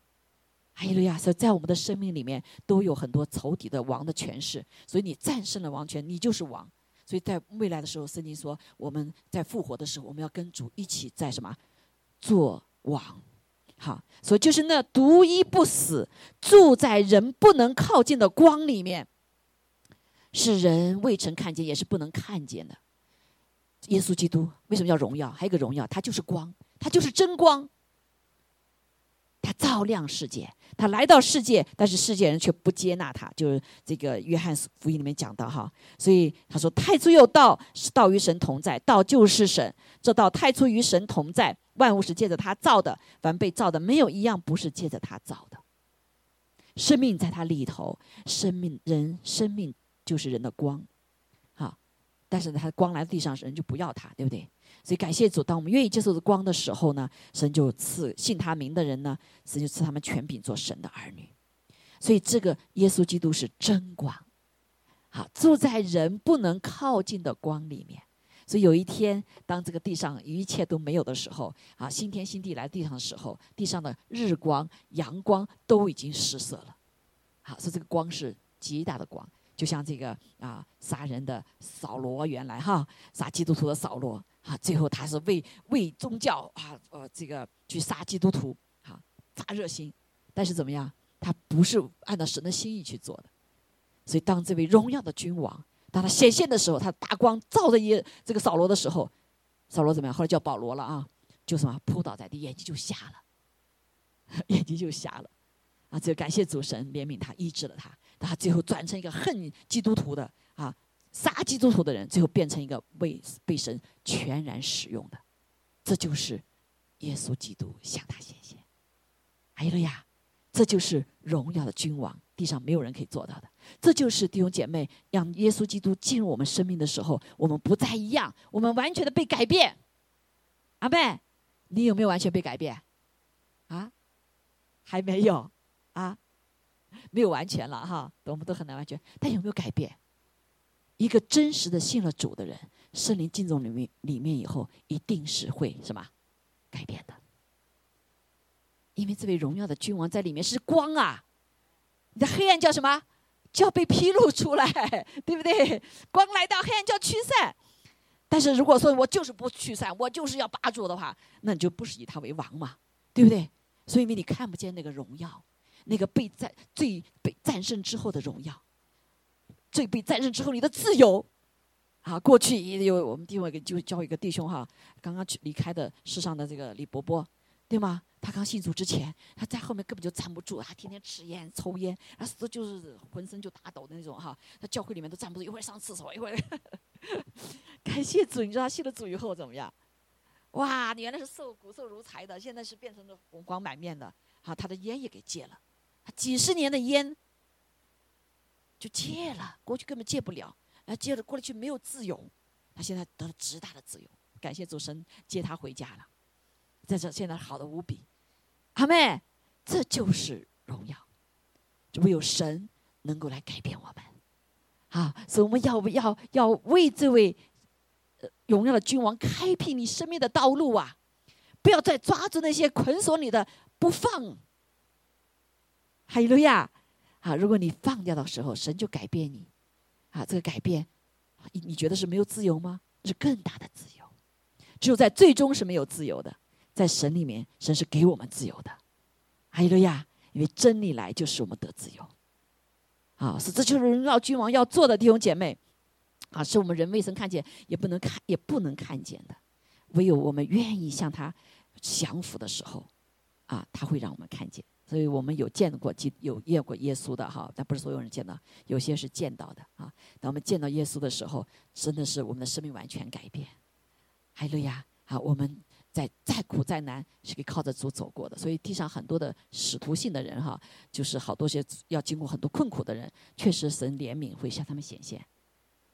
哎呀，所以在我们的生命里面都有很多仇敌的王的权势，所以你战胜了王权，你就是王。所以在未来的时候，圣经说我们在复活的时候，我们要跟主一起在什么做王。好，所以就是那独一不死、住在人不能靠近的光里面，是人未曾看见，也是不能看见的。耶稣基督为什么叫荣耀？还有一个荣耀，它就是光，它就是真光，他照亮世界，他来到世界，但是世界人却不接纳他。就是这个约翰福音里面讲的哈，所以他说：“太初有道，是道与神同在，道就是神。这道太初与神同在。”万物是借着他造的，凡被造的没有一样不是借着他造的。生命在他里头，生命人生命就是人的光，好，但是他光来到地上，人就不要他，对不对？所以感谢主，当我们愿意接受这光的时候呢，神就赐信他名的人呢，神就赐他们权柄做神的儿女。所以这个耶稣基督是真光，好住在人不能靠近的光里面。所以有一天，当这个地上一切都没有的时候，啊，新天新地来地上的时候，地上的日光、阳光都已经失色了。好，所以这个光是极大的光，就像这个啊杀人的扫罗，原来哈杀基督徒的扫罗啊，最后他是为为宗教啊呃这个去杀基督徒啊发热心，但是怎么样？他不是按照神的心意去做的。所以当这位荣耀的君王当他显现的时候，他大光照着耶这个扫罗的时候，扫罗怎么样？后来叫保罗了啊，就什么扑倒在地，眼睛就瞎了，[LAUGHS] 眼睛就瞎了。啊，这感谢主神怜悯他，医治了他。他最后转成一个恨基督徒的啊，杀基督徒的人，最后变成一个为被神全然使用的。这就是耶稣基督向他显现。哎呀，这就是荣耀的君王，地上没有人可以做到的。这就是弟兄姐妹，让耶稣基督进入我们生命的时候，我们不再一样，我们完全的被改变。阿妹，你有没有完全被改变？啊，还没有。啊，没有完全了哈，我们都很难完全。但有没有改变？一个真实的信了主的人，圣灵进入里面里面以后，一定是会什么改变的。因为这位荣耀的君王在里面是光啊，你的黑暗叫什么？就要被披露出来，[LAUGHS] 对不对？光来到，黑暗就要驱散。但是如果说我就是不驱散，我就是要霸住的话，那你就不是以他为王嘛，对不对？所以因为你看不见那个荣耀。那个被战最被战胜之后的荣耀，最被战胜之后你的自由，啊，过去也有我们另外一个就教一个弟兄哈，刚刚去离开的世上的这个李伯伯，对吗？他刚信主之前，他在后面根本就站不住，他天天吃烟抽烟，他死就是浑身就打抖的那种哈，他教会里面都站不住，一会儿上厕所，一会儿，[LAUGHS] 感谢主，你知道他信了主以后怎么样？哇，你原来是瘦骨瘦如柴的，现在是变成了红光满面的，好，他的烟也给戒了。几十年的烟就戒了，过去根本戒不了，啊，戒了过去没有自由，他现在得了极大的自由，感谢主神接他回家了，在这现在好的无比，阿妹，这就是荣耀，唯有神能够来改变我们，啊，所以我们要不要要为这位荣耀的君王开辟你生命的道路啊？不要再抓住那些捆锁你的不放。哈利路亚！啊，如果你放掉的时候，神就改变你。啊，这个改变，你你觉得是没有自由吗？是更大的自由。只有在最终是没有自由的，在神里面，神是给我们自由的。哈利路亚！因为真理来就是我们得自由。啊，是这就是荣耀君王要做的弟兄姐妹。啊，是我们人未曾看见，也不能看，也不能看见的。唯有我们愿意向他降服的时候，啊，他会让我们看见。所以我们有见过、有见过耶稣的哈，但不是所有人见到，有些是见到的啊。当我们见到耶稣的时候，真的是我们的生命完全改变。海路亚啊，我们在再苦再难是可以靠着主走过的。所以地上很多的使徒性的人哈，就是好多些要经过很多困苦的人，确实神怜悯会向他们显现。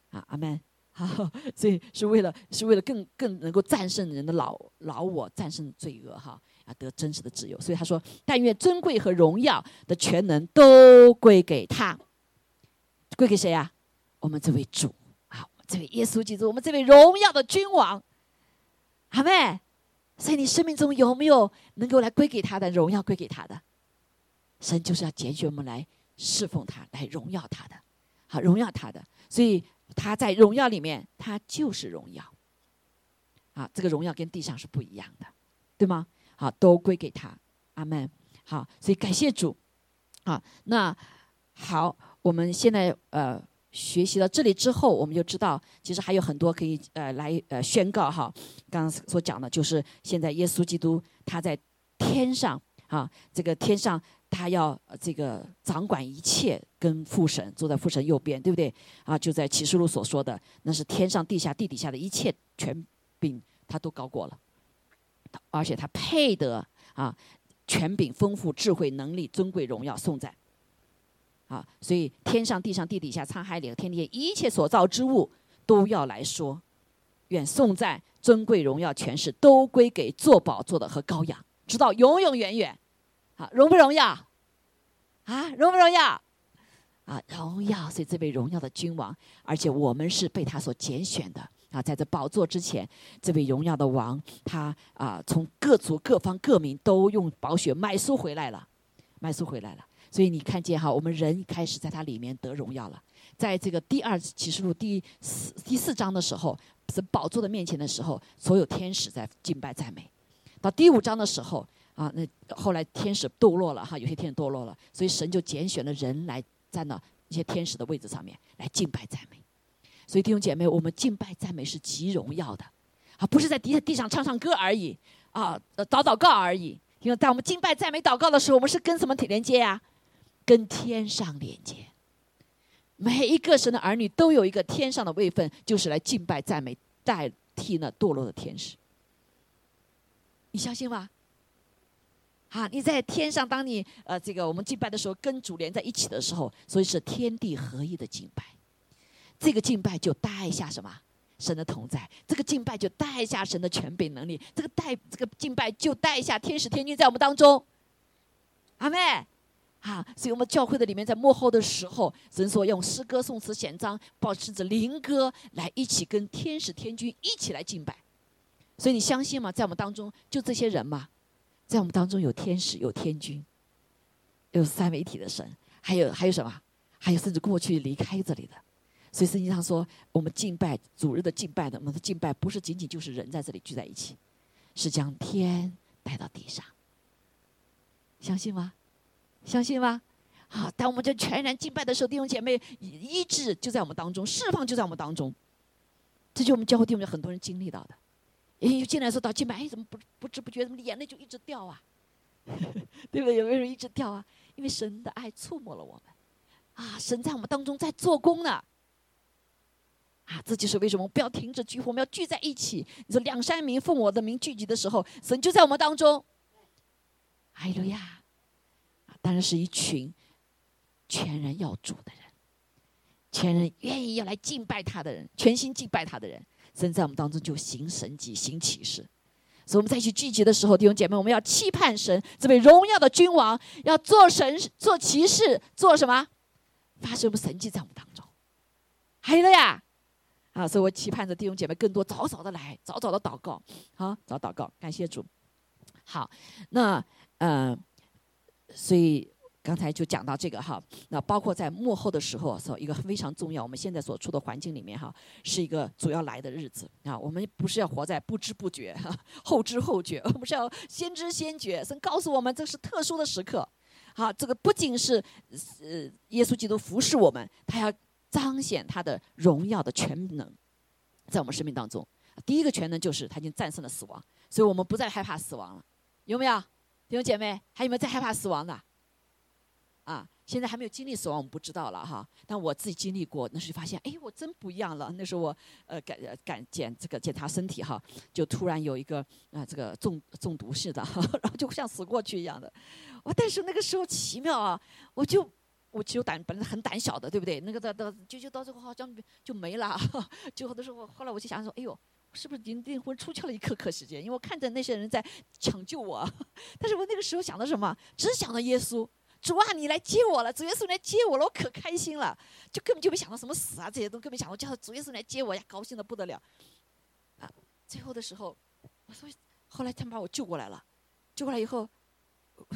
啊，阿门。好，所以是为了是为了更更能够战胜人的老老我，战胜罪恶哈。啊得真实的自由，所以他说：“但愿尊贵和荣耀的全能都归给他，归给谁呀？我们这位主啊，这位耶稣基督，我们这位荣耀的君王，好没？所以你生命中有没有能够来归给他的荣耀？归给他的神就是要拣选我们来侍奉他，来荣耀他的，好荣耀他的。所以他在荣耀里面，他就是荣耀啊！这个荣耀跟地上是不一样的，对吗？”好，都归给他，阿门。好，所以感谢主。好，那好，我们现在呃学习到这里之后，我们就知道，其实还有很多可以呃来呃宣告哈。刚刚所讲的就是现在耶稣基督他在天上啊，这个天上他要这个掌管一切，跟父神坐在父神右边，对不对？啊，就在启示录所说的，那是天上地下地底下的一切权柄，他都高过了。而且他配得啊，权柄丰富、智慧能力、尊贵荣耀颂赞，啊，所以天上地上地底下沧海里和天地一切所造之物都要来说，愿颂赞、尊贵荣耀、权势都归给做宝座的和羔羊，直到永永远远。啊，荣不荣耀？啊，荣不荣耀？啊，荣耀！所以这位荣耀的君王，而且我们是被他所拣选的。啊，在这宝座之前，这位荣耀的王，他啊，从各族各方各民都用宝血买赎回来了，买书回来了。所以你看见哈，我们人开始在他里面得荣耀了。在这个第二启示录第四第四章的时候，是宝座的面前的时候，所有天使在敬拜赞美。到第五章的时候啊，那后来天使堕落了哈，有些天使堕落了，所以神就拣选了人来站到一些天使的位置上面来敬拜赞美。所以弟兄姐妹，我们敬拜赞美是极荣耀的，啊，不是在地地上唱唱歌而已啊，祷祷告而已。因为在我们敬拜赞美祷告的时候，我们是跟什么连接呀？跟天上连接。每一个神的儿女都有一个天上的位分，就是来敬拜赞美，代替那堕落的天使。你相信吗？啊，你在天上，当你呃这个我们敬拜的时候，跟主连在一起的时候，所以是天地合一的敬拜。这个敬拜就带下什么？神的同在。这个敬拜就带下神的权柄能力。这个带这个敬拜就带下天使天君在我们当中。阿妹，啊，所以我们教会的里面在幕后的时候，神说用诗歌、颂词、显章、保持着灵歌来一起跟天使天君一起来敬拜。所以你相信吗？在我们当中就这些人吗？在我们当中有天使、有天君，有三位一体的神，还有还有什么？还有甚至过去离开这里的。所以圣经上说，我们敬拜主日的敬拜的，我们的敬拜不是仅仅就是人在这里聚在一起，是将天带到地上。相信吗？相信吗？好，当我们就全然敬拜的时候，弟兄姐妹医治就在我们当中，释放就在我们当中。这就我们教会弟兄很多人经历到的。一进来说到敬拜，哎，怎么不不知不觉，怎么眼泪就一直掉啊？[LAUGHS] 对不对？有没有人一直掉啊？因为神的爱触摸了我们，啊，神在我们当中在做工呢。啊，这就是为什么我们不要停止聚会，我们要聚在一起。你说两三名奉我的名聚集的时候，神就在我们当中。哎呦呀，当然是一群全人要主的人，全人愿意要来敬拜他的人，全心敬拜他的人，神在我们当中就行神迹、行启示。所以我们在一起聚集的时候，弟兄姐妹，我们要期盼神这位荣耀的君王要做神、做骑士、做什么，发生什么神迹在我们当中。还有了呀。啊，所以我期盼着弟兄姐妹更多早早的来，早早的祷告，好，早祷告，感谢主。好，那呃，所以刚才就讲到这个哈，那包括在幕后的时候，说一个非常重要，我们现在所处的环境里面哈，是一个主要来的日子啊。我们不是要活在不知不觉、后知后觉，[LAUGHS] 我们是要先知先觉。神告诉我们，这是特殊的时刻。好，这个不仅是呃耶稣基督服侍我们，他要。彰显他的荣耀的全能，在我们生命当中，第一个全能就是他已经战胜了死亡，所以我们不再害怕死亡了，有没有弟兄姐妹？还有没有在害怕死亡的？啊，现在还没有经历死亡，我们不知道了哈。但我自己经历过，那时候发现，哎，我真不一样了。那时候我呃感感检这个检查身体哈，就突然有一个啊这个中中毒似的，[LAUGHS] 然后就像死过去一样的。我但是那个时候奇妙啊，我就。我其实胆本来很胆小的，对不对？那个到到就就到最后好像就没了。最后的时候，后来我就想说：“哎呦，是不是灵灵魂出窍了一刻刻时间？因为我看着那些人在抢救我，[LAUGHS] 但是我那个时候想的什么？只想到耶稣，主啊，你来接我了！主耶稣来接我了，我可开心了，就根本就没想到什么死啊这些都根本想到叫主耶稣来接我呀，高兴的不得了。啊，最后的时候，我说，后来他们把我救过来了，救过来以后。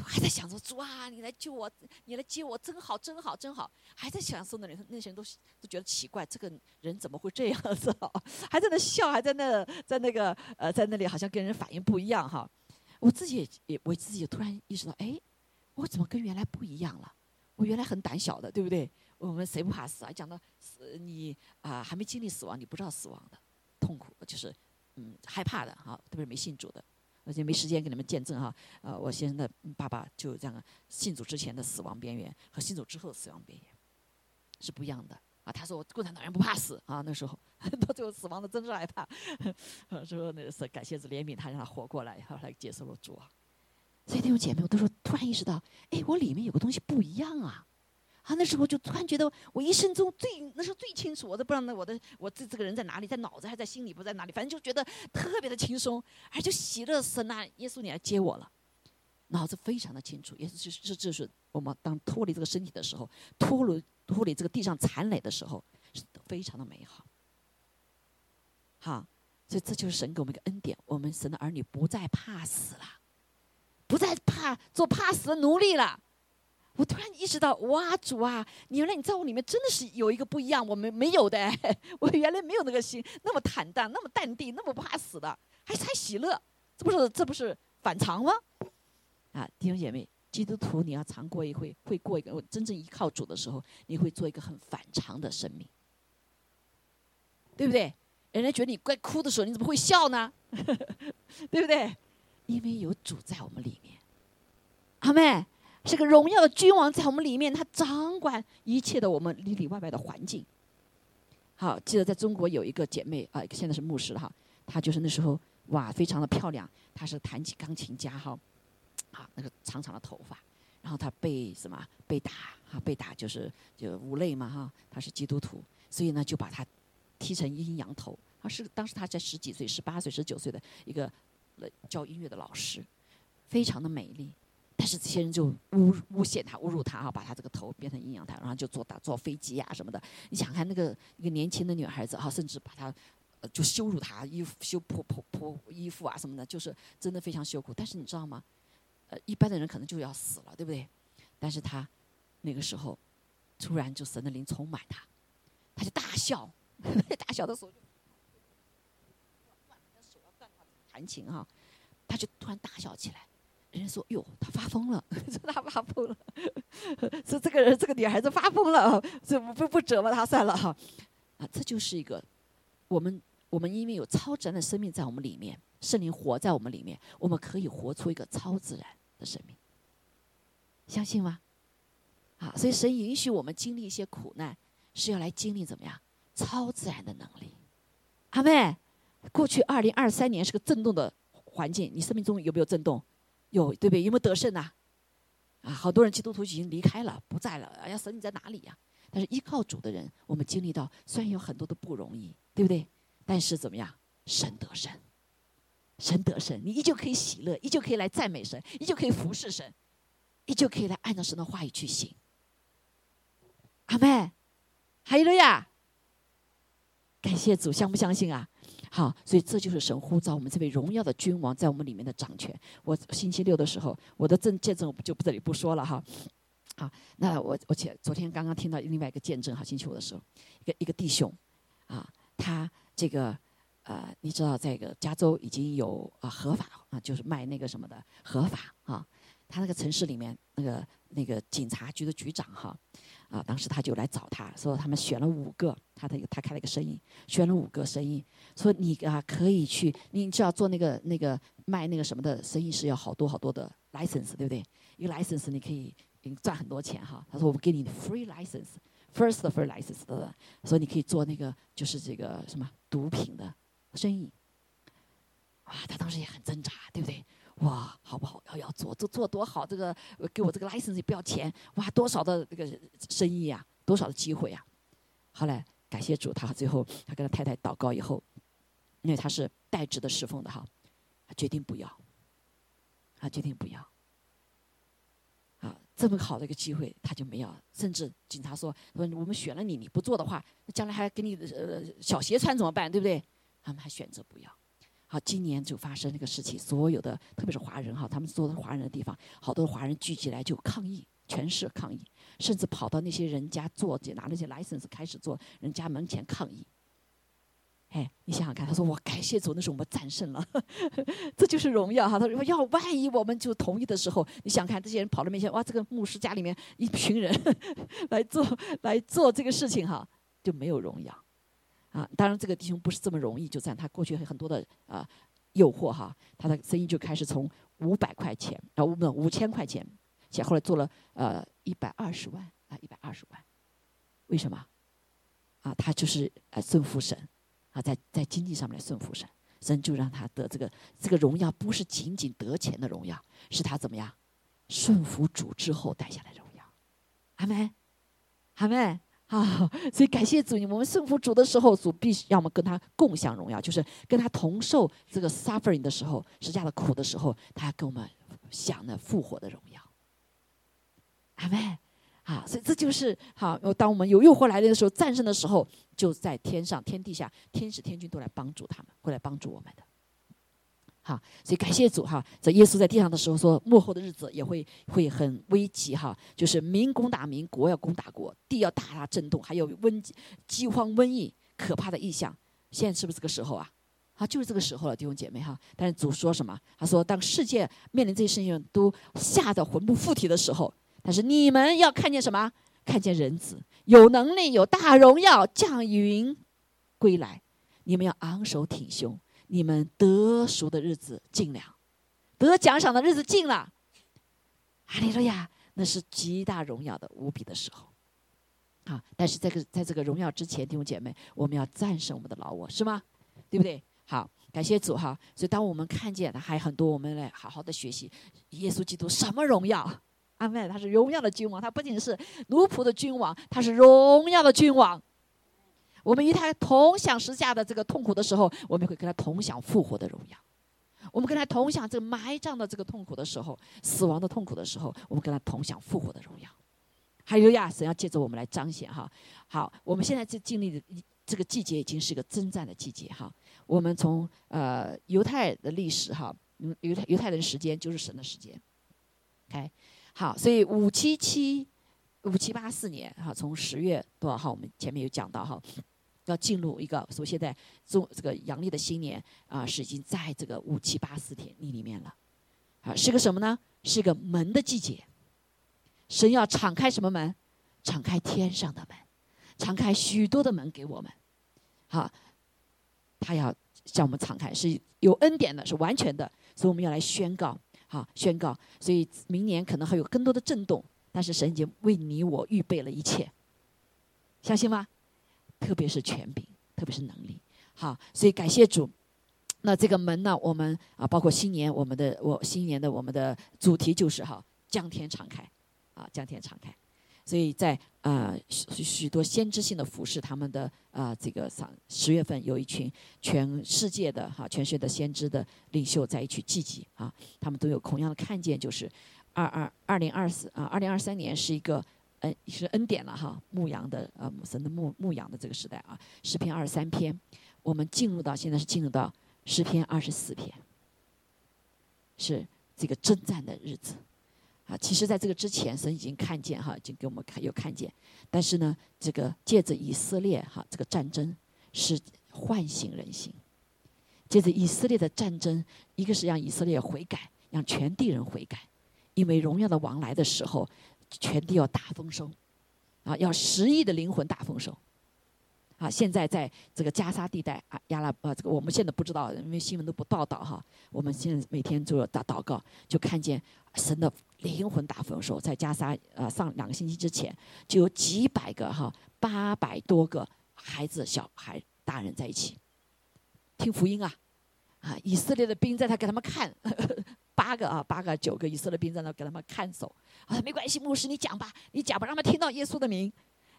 还在想着主啊，你来救我，你来接我，真好，真好，真好。还在享受那人，那些人都都觉得奇怪，这个人怎么会这样子？[LAUGHS] 还在那笑，还在那在那个呃，在那里好像跟人反应不一样哈。我自己也我自己也突然意识到，哎，我怎么跟原来不一样了？我原来很胆小的，对不对？我们谁不怕死啊？讲到死，你啊还没经历死亡，你不知道死亡的痛苦，就是嗯害怕的哈，特别是没信主的。而且没时间给你们见证哈，呃，我先生的爸爸就这样信主之前的死亡边缘和信主之后死亡边缘是不一样的啊。他说我共产党人不怕死啊，那时候 [LAUGHS] 到最后死亡的真是害怕，[LAUGHS] 说那是感谢主怜悯他让他活过来，后来接受了主啊。所以弟兄姐妹，我都说突然意识到，哎，我里面有个东西不一样啊。啊，那时候就突然觉得，我一生中最那时候最清楚，我都不知道那我的我这这个人在哪里，在脑子还在心里，不在哪里，反正就觉得特别的轻松，而就喜乐神啊，耶稣你来接我了，脑子非常的清楚，也是就是就是我们当脱离这个身体的时候，脱离脱离这个地上残累的时候，是非常的美好。好，所以这就是神给我们一个恩典，我们神的儿女不再怕死了，不再怕做怕死的奴隶了。我突然意识到，哇，主啊，你原来你在我里面真的是有一个不一样，我们没有的。[LAUGHS] 我原来没有那个心，那么坦荡，那么淡定，那么不怕死的，还还喜乐，这不是这不是反常吗？啊，弟兄姐妹，基督徒你要常过一回，会过一个真正依靠主的时候，你会做一个很反常的生命，对不对？人家觉得你怪哭的时候，你怎么会笑呢？[LAUGHS] 对不对？因为有主在我们里面，阿妹。是个荣耀的君王在我们里面，他掌管一切的我们里里外外的环境。好，记得在中国有一个姐妹啊，现在是牧师了哈，她就是那时候哇，非常的漂亮，她是弹起钢琴家哈，啊，那个长长的头发，然后她被什么被打哈，被打就是就无泪嘛哈，她是基督徒，所以呢就把她踢成阴阳头。她是当时她才十几岁，十八岁、十九岁的一个教音乐的老师，非常的美丽。但是这些人就诬诬陷他、侮辱他啊，把他这个头变成阴阳台，然后就坐打坐飞机啊什么的。你想看那个一个年轻的女孩子哈，甚至把她呃就羞辱她，衣服羞破破破衣服啊什么的，就是真的非常羞苦。但是你知道吗？呃，一般的人可能就要死了，对不对？但是他那个时候突然就神的灵充满他，他就大笑，[LAUGHS] 大笑的时候就弹琴哈，他就突然大笑起来。人家说：“哟，他发疯了，[LAUGHS] 说他发疯了，[LAUGHS] 说这个人这个女孩子发疯了，[LAUGHS] 这不不不折磨他算了哈。”啊，这就是一个我们我们因为有超自然的生命在我们里面，圣灵活在我们里面，我们可以活出一个超自然的生命，相信吗？啊，所以神允许我们经历一些苦难，是要来经历怎么样超自然的能力。阿妹，过去二零二三年是个震动的环境，你生命中有没有震动？有对不对？有没有得胜呐？啊，好多人基督徒已经离开了，不在了。哎呀，神你在哪里呀？但是依靠主的人，我们经历到虽然有很多的不容易，对不对？但是怎么样？神得胜，神得胜，你依旧可以喜乐，依旧可以来赞美神，依旧可以服侍神，依旧可以来按照神的话语去行。阿妹，还有了呀！感谢主，相不相信啊？好，所以这就是神呼召我们这位荣耀的君王在我们里面的掌权。我星期六的时候，我的证见证我就不这里不说了哈。好，那我我前昨天刚刚听到另外一个见证哈，星期五的时候，一个一个弟兄，啊，他这个呃，你知道这个加州已经有啊合法啊，就是卖那个什么的合法啊。他那个城市里面那个那个警察局的局长哈。啊，当时他就来找他说，他们选了五个，他的他开了一个生意，选了五个生意，说你啊可以去，你只要做那个那个卖那个什么的生意是要好多好多的 license，对不对？一个 license 你可以赚很多钱哈。他说我们给你 free license，first free license 的，说你可以做那个就是这个什么毒品的生意。哇，他当时也很挣扎，对不对？哇，好不好？要要做，做做多好？这个给我这个 license 也不要钱，哇，多少的这个生意呀，多少的机会啊！后来感谢主，他最后他跟他太太祷告以后，因为他是代职的侍奉的哈，他决定不要，他决定不要。啊，这么好的一个机会他就没要，甚至警察说说我们选了你，你不做的话，将来还给你呃小鞋穿怎么办？对不对？他们还选择不要。好，今年就发生那个事情，所有的特别是华人哈，他们所有的华人的地方，好多华人聚集来就抗议，全市抗议，甚至跑到那些人家做，拿那些 license 开始做人家门前抗议。哎，你想想看，他说我感谢主，那是我们战胜了，[LAUGHS] 这就是荣耀哈。他说要万一我们就同意的时候，你想看这些人跑到面前，哇，这个牧师家里面一群人 [LAUGHS] 来做来做这个事情哈，就没有荣耀。啊，当然这个弟兄不是这么容易就赚，他过去很多的啊诱惑哈，他的生意就开始从五百块钱啊五不五千块钱，且后来做了呃一百二十万啊一百二十万，为什么？啊，他就是呃顺服神啊，在在经济上面来顺服神，神就让他得这个这个荣耀，不是仅仅得钱的荣耀，是他怎么样顺服主之后带下来荣耀，阿门，阿门。[LAUGHS] 啊，所以感谢主，我们顺服主的时候，主必须让我们跟他共享荣耀，就是跟他同受这个 suffering 的时候，实价的苦的时候，他跟我们享那复活的荣耀。阿门，啊，所以这就是好。当我们有诱惑来临的时候，战胜的时候，就在天上、天地下，天使、天君都来帮助他们，会来帮助我们的。哈，所以感谢主哈，在耶稣在地上的时候说，幕后的日子也会会很危急哈，就是民攻打民，国要攻打国，地要大大震动，还有瘟饥荒、瘟疫，可怕的异象。现在是不是这个时候啊？啊，就是这个时候了，弟兄姐妹哈。但是主说什么？他说，当世界面临这些事情都吓得魂不附体的时候，但是你们要看见什么？看见人子有能力、有大荣耀降云归来，你们要昂首挺胸。你们得赎的日子近了，得奖赏的日子近了。哈利路亚，那是极大荣耀的无比的时候。啊！但是在这个在这个荣耀之前，弟兄姐妹，我们要战胜我们的老我，是吗？对不对？好，感谢主哈。所以当我们看见还很多，我们来好好的学习耶稣基督什么荣耀？阿妹，他是荣耀的君王，他不仅是奴仆的君王，他是荣耀的君王。我们与他同享时下的这个痛苦的时候，我们会跟他同享复活的荣耀；我们跟他同享这埋葬的这个痛苦的时候，死亡的痛苦的时候，我们跟他同享复活的荣耀。还有呀，神要借着我们来彰显哈。好，我们现在这经历的这个季节已经是一个征战的季节哈。我们从呃犹太的历史哈，犹太犹太人时间就是神的时间。OK，好，所以五七七五七八四年哈，从十月多少号？我们前面有讲到哈。要进入一个，所以现在中这个阳历的新年啊，是已经在这个五七八四天里里面了，啊，是个什么呢？是个门的季节。神要敞开什么门？敞开天上的门，敞开许多的门给我们。好，他要向我们敞开，是有恩典的，是完全的，所以我们要来宣告，好，宣告。所以明年可能还有更多的震动，但是神已经为你我预备了一切，相信吗？特别是权柄，特别是能力，好，所以感谢主。那这个门呢，我们啊，包括新年，我们的我新年的我们的主题就是哈，将天敞开，啊，将天敞开。所以在啊许许多先知性的服饰，他们的啊这个上十月份有一群全世界的哈全世界的先知的领袖在一起聚集啊，他们都有同样的看见，就是二二二零二四啊二零二三年是一个。恩是恩典了哈，牧羊的呃神的牧牧羊的这个时代啊，诗篇二十三篇，我们进入到现在是进入到诗篇二十四篇，是这个征战的日子啊。其实，在这个之前，神已经看见哈，已经给我们看有看见，但是呢，这个借着以色列哈这个战争是唤醒人心，借着以色列的战争，一个是让以色列悔改，让全地人悔改，因为荣耀的王来的时候。全地要大丰收，啊，要十亿的灵魂大丰收，啊，现在在这个加沙地带啊，亚拉呃，这个我们现在不知道，因为新闻都不报道哈。我们现在每天做祷祷告，就看见神的灵魂大丰收。在加沙呃，上两个星期之前，就有几百个哈，八百多个孩子、小孩、大人在一起听福音啊，啊，以色列的兵在他给他们看。八个啊，八个九个以色列兵在那给他们看守啊，没关系，牧师你讲吧，你讲吧，让他们听到耶稣的名。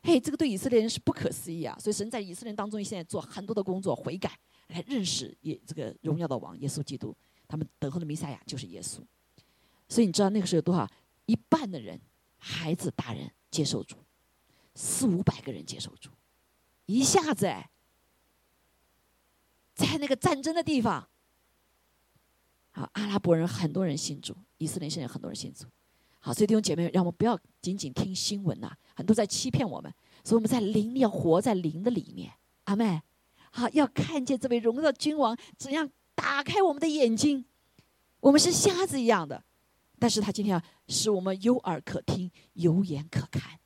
嘿，这个对以色列人是不可思议啊！所以神在以色列当中现在做很多的工作，悔改来认识耶这个荣耀的王耶稣基督，他们等候的弥赛亚就是耶稣。所以你知道那个时候有多少？一半的人，孩子、大人接受主，四五百个人接受主，一下子哎，在那个战争的地方。好，阿拉伯人很多人信主，以色列现在很多人信主。好，所以弟兄姐妹，让我们不要仅仅听新闻呐，很多在欺骗我们。所以我们在灵要活在灵的里面，阿妹。好，要看见这位荣耀君王怎样打开我们的眼睛。我们是瞎子一样的，但是他今天要使我们有耳可听，有眼可看，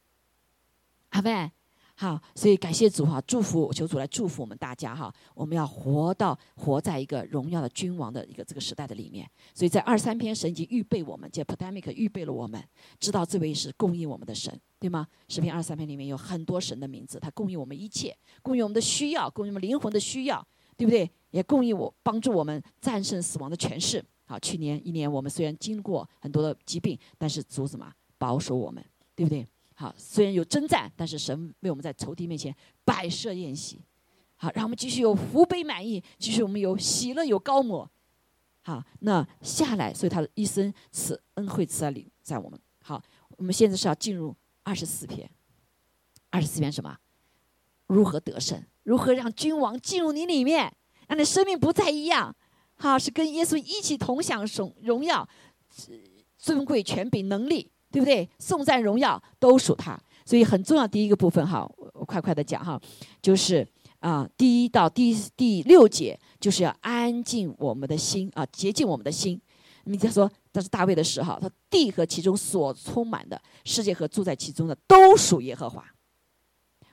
阿妹。好，所以感谢主哈，祝福求主来祝福我们大家哈。我们要活到活在一个荣耀的君王的一个这个时代的里面。所以在二三篇神已经预备我们，叫 pandemic 预备了我们，知道这位是供应我们的神，对吗？十篇二三篇里面有很多神的名字，他供应我们一切，供应我们的需要，供应我们灵魂的需要，对不对？也供应我帮助我们战胜死亡的权势。好，去年一年我们虽然经过很多的疾病，但是主什么保守我们，对不对？好，虽然有征战，但是神为我们在仇敌面前摆设宴席，好，让我们继续有福杯满意，继续我们有喜乐有高摩，好，那下来，所以他的一生慈恩惠慈爱领在我们。好，我们现在是要进入二十四篇，二十四篇什么？如何得胜？如何让君王进入你里面，让你生命不再一样？哈，是跟耶稣一起同享荣荣耀、尊贵、权柄、能力，对不对？颂赞、荣耀都属他。所以很重要，第一个部分哈，我快快的讲哈，就是啊，第一到第第六节，就是要安静我们的心啊，洁净我们的心。你再说，这是大卫的时候，他地和其中所充满的世界和住在其中的都属耶和华。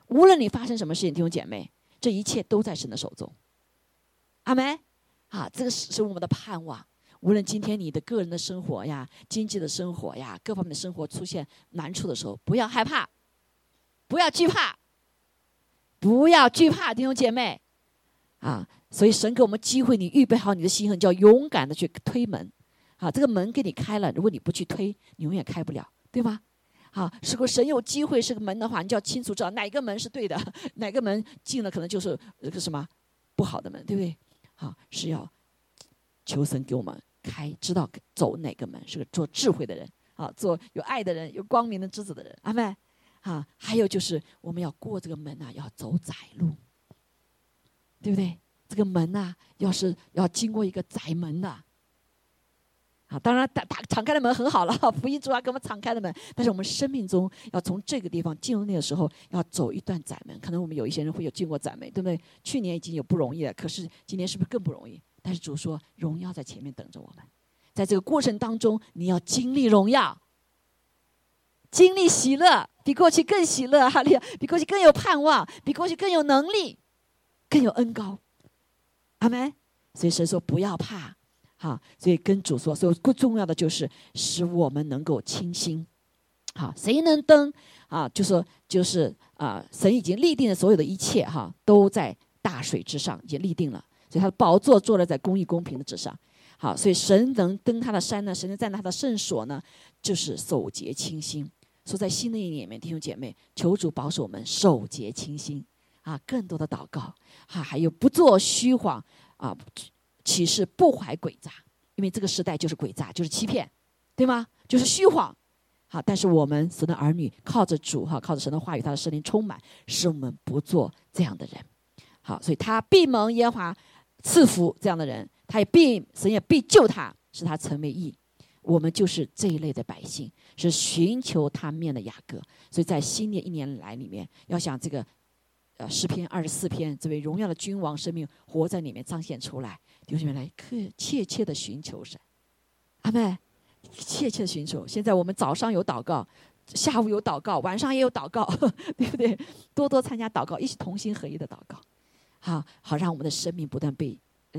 无论你发生什么事情，弟兄姐妹，这一切都在神的手中。阿门。啊，这个是是我们的盼望。无论今天你的个人的生活呀、经济的生活呀、各方面的生活出现难处的时候，不要害怕，不要惧怕，不要惧怕，弟兄姐妹。啊，所以神给我们机会，你预备好你的心，你就要勇敢的去推门。啊，这个门给你开了，如果你不去推，你永远开不了，对吗？啊，如果神有机会是个门的话，你就要清楚知道哪个门是对的，[LAUGHS] 哪个门进了可能就是那个什么不好的门，对不对？好，是要求神给我们开，知道走哪个门，是个做智慧的人，啊，做有爱的人，有光明的之子的人，阿妹，啊，还有就是我们要过这个门呐，要走窄路，对不对？这个门呐，要是要经过一个窄门的。啊，当然打打敞开的门很好了，[LAUGHS] 福音主啊给我们敞开的门。但是我们生命中要从这个地方进入那个时候，要走一段窄门。可能我们有一些人会有经过窄门，对不对？去年已经有不容易了，可是今年是不是更不容易？但是主说荣耀在前面等着我们，在这个过程当中，你要经历荣耀，经历喜乐，比过去更喜乐，哈利，比过去更有盼望，比过去更有能力，更有恩高。阿门。所以神说不要怕。哈，所以跟主说，所以更重要的就是使我们能够清心。好，谁能登？啊，就说就是啊，神已经立定了所有的一切，哈，都在大水之上，已经立定了。所以他的宝座坐了在公义公平的之上。好，所以神能登他的山呢？神能站在他的圣所呢？就是守节清心。所以在新的一年里面，弟兄姐妹，求主保守我们守节清心。啊，更多的祷告，哈，还有不做虚谎啊。启示不怀诡诈，因为这个时代就是诡诈，就是欺骗，对吗？就是虚谎。好，但是我们神的儿女靠着主哈，靠着神的话语，他的圣灵充满，使我们不做这样的人。好，所以他必蒙耶和华赐福这样的人，他也必神也必救他，使他成为义。我们就是这一类的百姓，是寻求他面的雅各。所以在新的一年来里面，要想这个呃诗篇二十四篇，这位荣耀的君王生命活在里面彰显出来。弟兄们来，可切切的寻求神，阿妹，切切的寻求。现在我们早上有祷告，下午有祷告，晚上也有祷告，[LAUGHS] 对不对？多多参加祷告，一起同心合一的祷告，好好让我们的生命不断被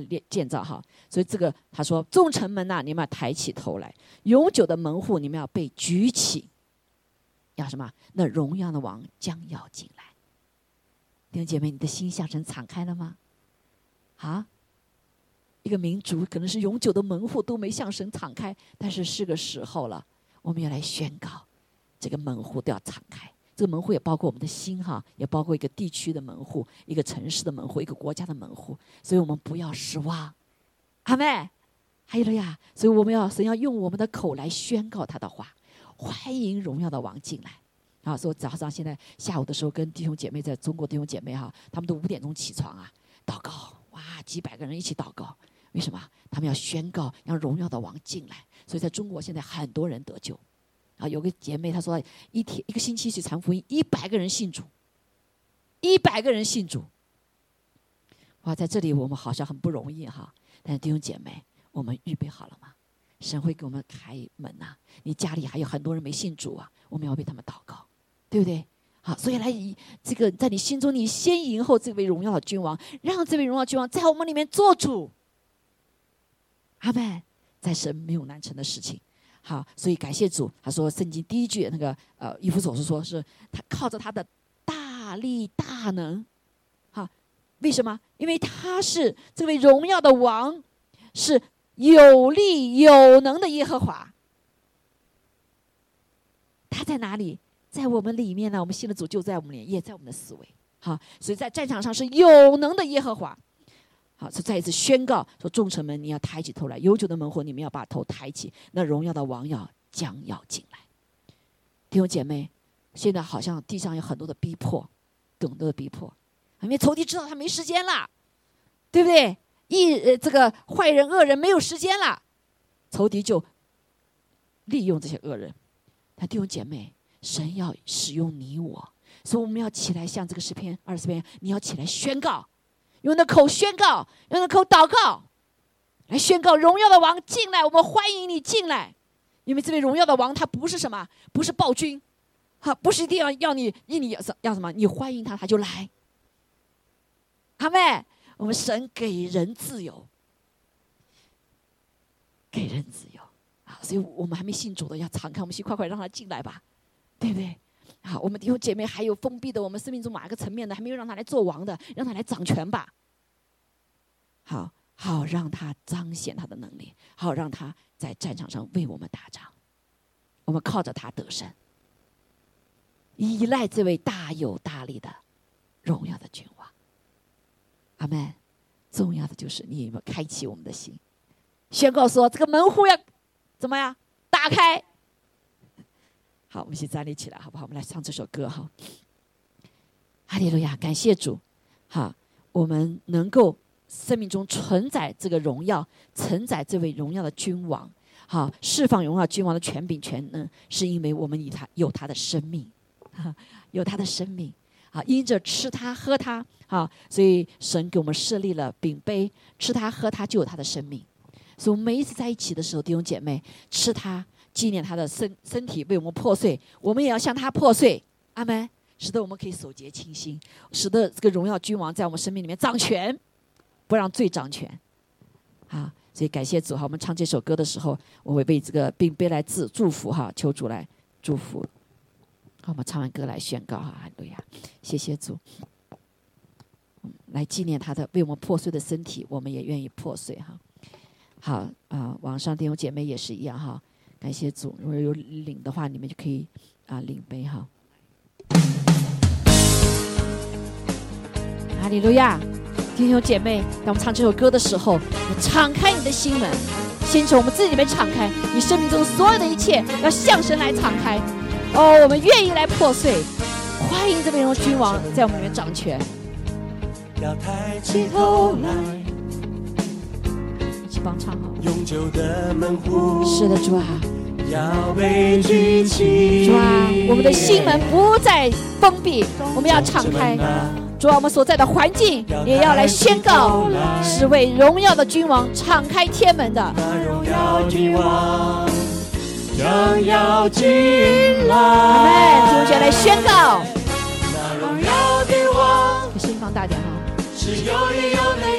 建建造哈。所以这个他说，众城门呐，你们要抬起头来；永久的门户，你们要被举起。要什么？那荣耀的王将要进来。弟兄姐妹，你的心向神敞开了吗？啊？一个民族可能是永久的门户都没向神敞开，但是是个时候了，我们要来宣告，这个门户都要敞开。这个门户也包括我们的心哈，也包括一个地区的门户，一个城市的门户，一个国家的门户。所以我们不要失望，阿妹，还有了呀。所以我们要神要用我们的口来宣告他的话，欢迎荣耀的王进来。啊，所以早上现在下午的时候跟弟兄姐妹在中国弟兄姐妹哈，他们都五点钟起床啊，祷告，哇，几百个人一起祷告。为什么？他们要宣告让荣耀的王进来，所以在中国现在很多人得救。啊，有个姐妹她说，一天一个星期去传福音，一百个人信主，一百个人信主。哇，在这里我们好像很不容易哈。但是弟兄姐妹，我们预备好了吗？神会给我们开门呐。你家里还有很多人没信主啊，我们要为他们祷告，对不对？好，所以来以这个在你心中，你先迎候这位荣耀的君王，让这位荣耀君王在我们里面做主。阿门，在神没有难成的事情。好，所以感谢主。他说圣经第一句那个呃，以弗所是说是他靠着他的大力大能。好，为什么？因为他是这位荣耀的王，是有力有能的耶和华。他在哪里？在我们里面呢？我们信的主就在我们里，也在我们的思维。好，所以在战场上是有能的耶和华。好，是再一次宣告说：众臣们，你要抬起头来；悠久的门户，你们要把头抬起。那荣耀的王要将要进来。弟兄姐妹，现在好像地上有很多的逼迫，更多的逼迫，因为仇敌知道他没时间了，对不对？一呃这个坏人恶人没有时间了，仇敌就利用这些恶人。他弟兄姐妹，神要使用你我，所以我们要起来，像这个诗篇二十篇，你要起来宣告，用那口宣告，用那口祷告，来宣告荣耀的王进来，我们欢迎你进来，因为这位荣耀的王他不是什么，不是暴君，哈，不是一定要要你，要你要什么，你欢迎他他就来。阿妹，我们神给人自由，给人自由啊。所以我们还没信主的要敞开，我们先快快让他进来吧，对不对？好，我们弟兄姐妹还有封闭的，我们生命中哪一个层面的还没有让他来做王的，让他来掌权吧。好好让他彰显他的能力，好让他在战场上为我们打仗，我们靠着他得胜，依赖这位大有大力的荣耀的君王。阿门。重要的就是你有没有开启我们的心，宣告说这个门户要。怎么样？打开。好，我们先站立起来，好不好？我们来唱这首歌哈。哈利路亚，感谢主。好，我们能够生命中承载这个荣耀，承载这位荣耀的君王。好，释放荣耀君王的权柄权能，是因为我们以他有他的生命，哈有他的生命。啊，因着吃他喝他，好，所以神给我们设立了饼杯，吃他喝他就有他的生命。所以，我们每一次在一起的时候，弟兄姐妹吃他，纪念他的身身体为我们破碎，我们也要向他破碎。阿门。使得我们可以守节清心，使得这个荣耀君王在我们生命里面掌权，不让罪掌权。好，所以感谢主哈。我们唱这首歌的时候，我会为这个并背来自祝福哈，求主来祝福。好，我们唱完歌来宣告哈，哈利亚，谢谢主。来纪念他的为我们破碎的身体，我们也愿意破碎哈。好啊，网上弟兄姐妹也是一样哈，感谢主，如果有领的话，你们就可以啊领杯哈。哈利路亚，弟兄姐妹，当我们唱这首歌的时候，敞开你的心门，先从我们自己里面敞开，你生命中所有的一切要向神来敞开。哦，我们愿意来破碎，欢迎这位荣君王在我们里面掌权。要抬起头来。帮唱好。是的，主啊。主啊，我们的心门不再封闭，我们要敞开。主啊，我们所在的环境也要来宣告，是为荣耀的君王敞开天门的。荣耀君王将要进来。阿门。同学来宣告。荣耀君王，声音放大点哈。是有力有能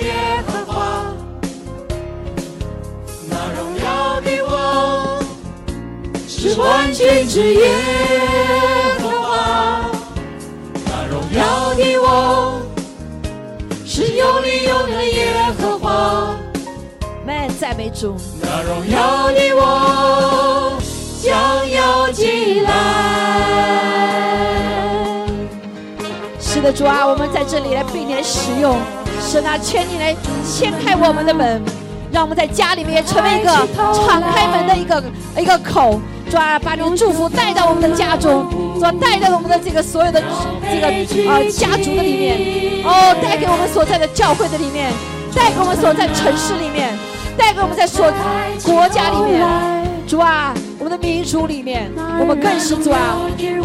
是万军之耶和华，那荣耀的我是有力有能的耶和华。们赞美主，那荣耀的我将要进来。是的，主啊，我们在这里来被你来使用，神啊，请你来掀开我们的门，让我们在家里面成为一个敞开门的一个一个口。主啊，把你的祝福带到我们的家中，主啊，带到我们的这个所有的这个呃家族的里面，哦，带给我们所在的教会的里面，带给我们所在城市里面，带给我们在所国家里面。主啊，我们的民族里面，我们更是主啊，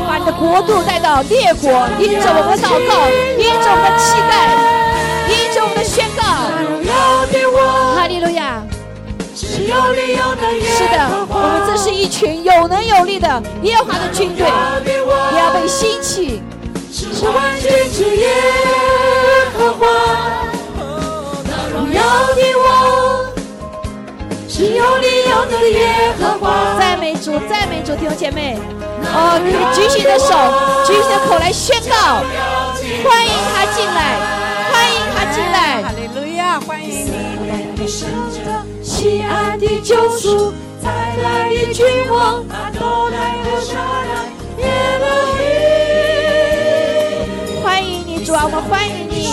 把你的国度带到列国，因着我们的祷告，因着我们的期待，因着我们的宣告。是的，我们这是一群有能有力的耶和华的军队，也要被兴起。是万军之耶和华，荣耀的王，是有力有能的耶和华。赞美主，赞美主，弟兄姐妹，哦，可以举起你的手，举起你的口来宣告，欢迎他进来，欢迎他进来，哈利路亚，欢迎你。西安的救赎，再来的君王，他都来和沙来耶路亚。欢迎你，主啊，我们欢迎你。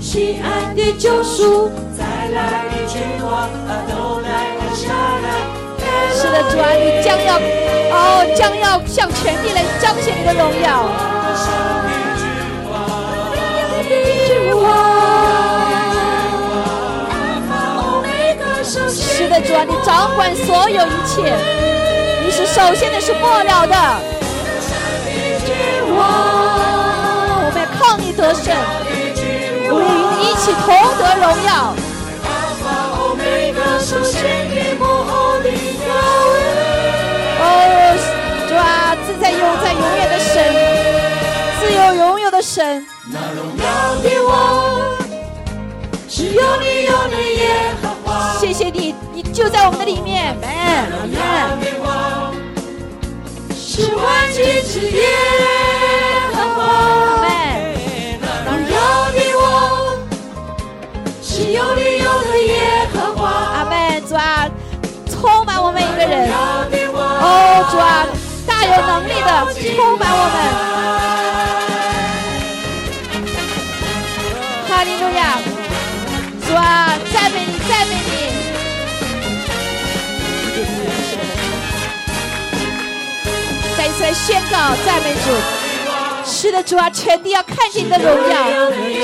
西安的救赎，再来的君王，他都来和沙来。是的，主啊，你将要，哦，将要向全地来彰显你的荣耀。主啊你掌管所有一切，你是首先的，是末了的。我们要靠你得胜，我们与你一起同得荣耀。哦，主啊，自在永在永远的神，自由永有的神。荣耀的我，只有你有你，你就在我们的里面。是万军之耶和华，荣耀的我，是有理由的耶和华。阿门。主啊，充满我们每一个人。哦，主啊，大有能力的充满我们。来宣告赞美主，是的，主啊，全地要看见你的荣耀，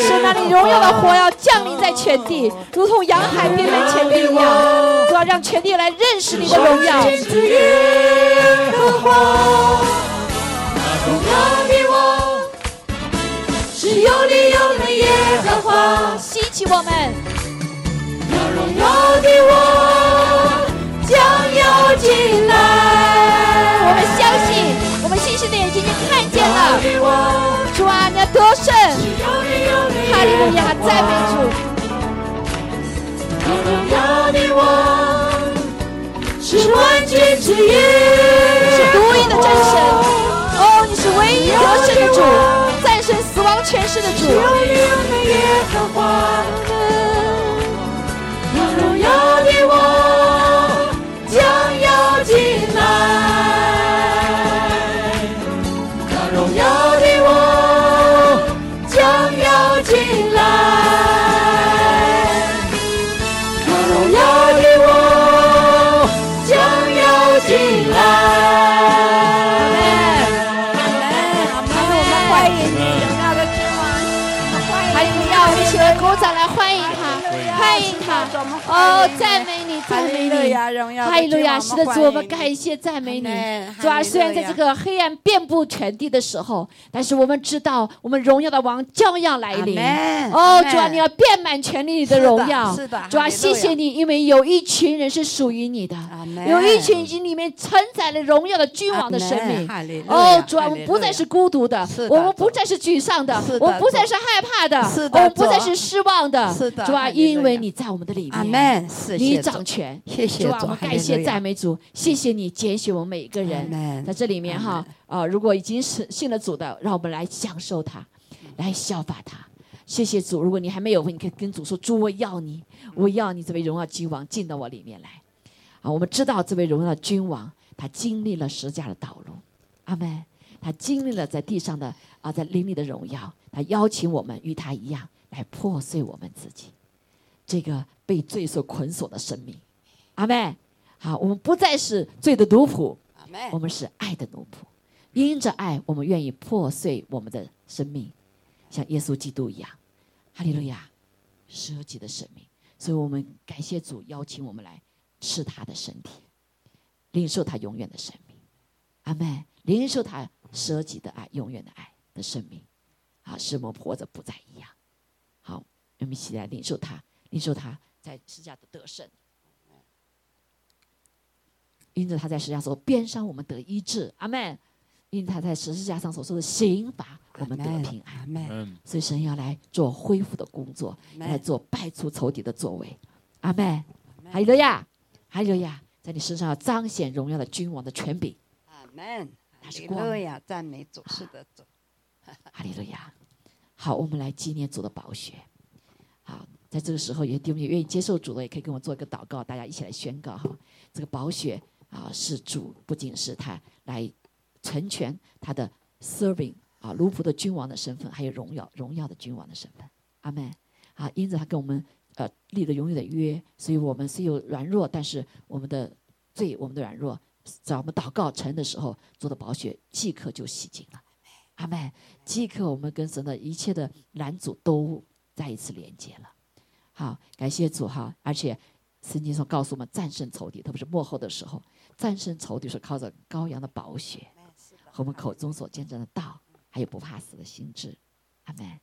是那里荣耀的火要降临在全地，如同洋海遍满全地一样。主啊，让全地来认识你的荣耀。是有理有的耶和华，兴起我们，荣耀的我哈利路亚，赞美主。荣耀的我是万军之耶，是独一的真神。哦，你是唯一得胜的主，战胜死亡权势的主。哦，赞美你，赞美你，哈利路亚！是的，主，我们感谢赞美你。主啊，虽然在这个黑暗遍布全地的时候，但是我们知道，我们荣耀的王将要来临。哦，主啊，你要遍满全地的荣耀。是的，主啊，谢谢你，因为有一群人是属于你的，有一群已经里面承载了荣耀的君王的生命。哦，主啊，我们不再是孤独的，我们不再是沮丧的，我们不再是害怕的，我们不再是失望的。主啊，因为你在我们的里面。你掌权，谢谢主啊，我们感谢赞美主，谢谢你拣选我们每一个人在这里面哈啊！如果已经是信了主的，让我们来享受他，来效法他。谢谢主，如果你还没有，你可以跟主说：主，我要你，我要你这位荣耀君王进到我里面来。啊，我们知道这位荣耀君王，他经历了十架的道路，阿门。他经历了在地上的啊，在灵里的荣耀，他邀请我们与他一样来破碎我们自己。这个被罪所捆锁的生命，阿妹，好，我们不再是罪的奴仆，我们是爱的奴仆。因着爱，我们愿意破碎我们的生命，像耶稣基督一样，哈利路亚，舍己的生命。所以我们感谢主邀请我们来吃他的身体，领受他永远的生命，阿妹，领受他舍己的爱，永远的爱的生命，啊，使我们活着不再一样。好，我们一起来领受他。领受他在十架的得胜，因着他在十架所边伤，我们得医治，阿门。因他在十字架上所受的刑罚，我们得平安，阿门。所以神要来做恢复的工作，来做败除仇敌的作为，阿门。哈利路亚，哈利路亚，在你身上要彰显荣耀的君王的权柄，阿门。他是光。呀，赞美主，是的主，哈利路亚。好，我们来纪念主的宝血，好。在这个时候，也弟兄也愿意接受主的，也可以跟我做一个祷告，大家一起来宣告哈。这个宝血啊，是主，不仅是他来成全他的 serving 啊，奴仆的君王的身份，还有荣耀荣耀的君王的身份。阿门。啊，因着他跟我们呃立了永远的约，所以我们虽有软弱，但是我们的罪，我们的软弱，在我们祷告成的时候，做的宝血即刻就洗净了。阿门。即刻我们跟神的一切的拦阻都再一次连接了。好，感谢主哈！而且圣经上告诉我们，战胜仇敌，特别是幕后的时候，战胜仇敌是靠着羔羊的宝血和我们口中所见证的道，还有不怕死的心智。阿门。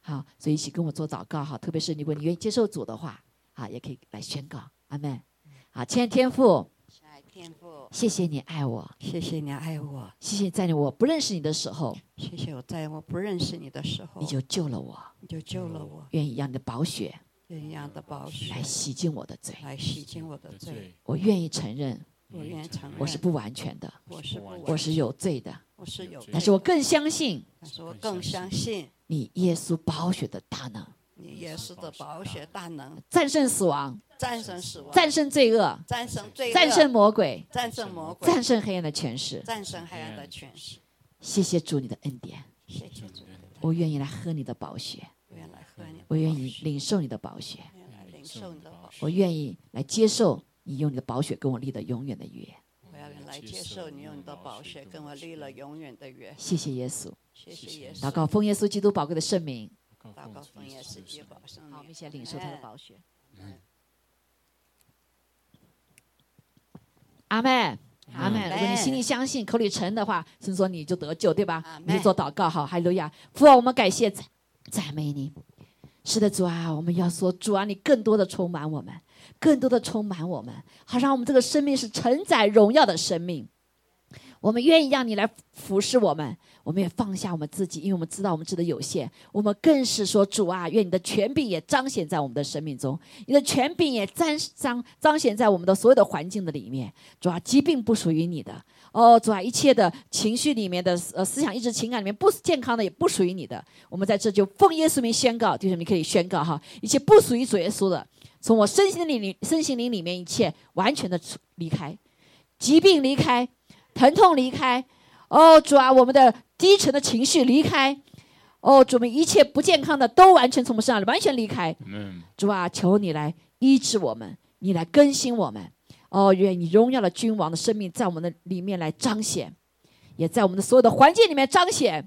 好，所以一起跟我做祷告哈，特别是如果你愿意接受主的话，啊，也可以来宣告。阿门。好，亲爱的天父，亲爱的天父，谢谢你爱我，谢谢你爱我，谢谢在我不认识你的时候，谢谢我在我不认识你的时候，你就救了我，你就救了我，愿意让你的宝血愿样的宝血来洗净我的罪，来洗净我的罪，我愿意承认我愿意承认我是不完全的，我是不完我是有罪的，我是有罪，但是我更相信但是我更相信你耶稣宝血的大能，你耶稣的宝血大能，战胜死亡，战胜死亡，战胜罪恶，战胜罪恶，战胜魔鬼，战胜魔鬼，战胜黑暗的权势。战胜黑暗的权势。谢谢主你的恩典，谢谢主，我愿意来喝你的宝血，我愿来喝你的，我愿意领受你的宝血，我愿来领受你的宝血，我愿意来接受你用你的宝血跟我立的永远的约。我要来接受你用你的宝血跟我立了永远的约。谢谢耶稣，谢谢耶稣。祷告奉耶稣基督宝贵的圣名。祷告奉耶稣基督宝圣好，我们名。一起来领受他的宝血。阿门，阿门。如果你心里相信，口里承的话，是说你就得救，对吧你就做祷告，好，哈利路亚。父啊，我们感谢赞美你。是的，主啊，我们要说，主啊，你更多的充满我们，更多的充满我们，好让我们这个生命是承载荣耀的生命。我们愿意让你来服侍我们，我们也放下我们自己，因为我们知道我们知的有限。我们更是说，主啊，愿你的权柄也彰显在我们的生命中，你的权柄也彰彰彰显在我们的所有的环境的里面。主啊，疾病不属于你的，哦，主啊，一切的情绪里面的呃思想、意志、情感里面不健康的也不属于你的。我们在这就奉耶稣名宣告，弟兄们可以宣告哈，一切不属于主耶稣的，从我身心灵里身心灵里面一切完全的离开，疾病离开。疼痛离开，哦主啊，我们的低沉的情绪离开，哦主，我们一切不健康的都完全从我们身上完全离开。主啊，求你来医治我们，你来更新我们。哦，愿你荣耀的君王的生命在我们的里面来彰显，也在我们的所有的环境里面彰显。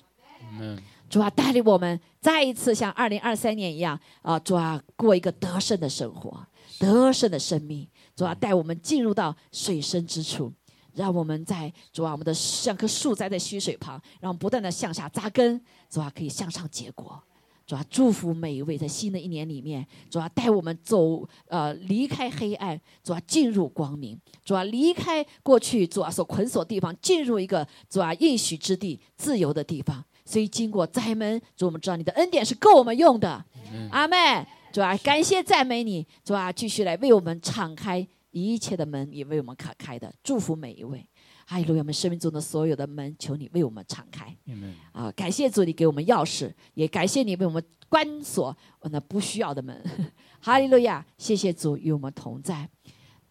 嗯主啊，带领我们再一次像二零二三年一样啊，主啊，过一个得胜的生活，得胜的生命。主啊，带我们进入到水深之处。让我们在主啊，我们的像棵树栽在溪水旁，让我们不断的向下扎根，主啊，可以向上结果。主啊，祝福每一位在新的一年里面，主啊，带我们走呃离开黑暗，主啊，进入光明，主啊，离开过去主啊所捆锁地方，进入一个主啊应许之地，自由的地方。所以经过灾门，主我们知道你的恩典是够我们用的。阿妹。主啊，感谢赞美你，主啊，继续来为我们敞开。一切的门也为我们开开的，祝福每一位。哈利路亚！我们生命中的所有的门，求你为我们敞开。啊，感谢主，你给我们钥匙，也感谢你为我们关锁那不需要的门。[LAUGHS] 哈利路亚！谢谢主与我们同在。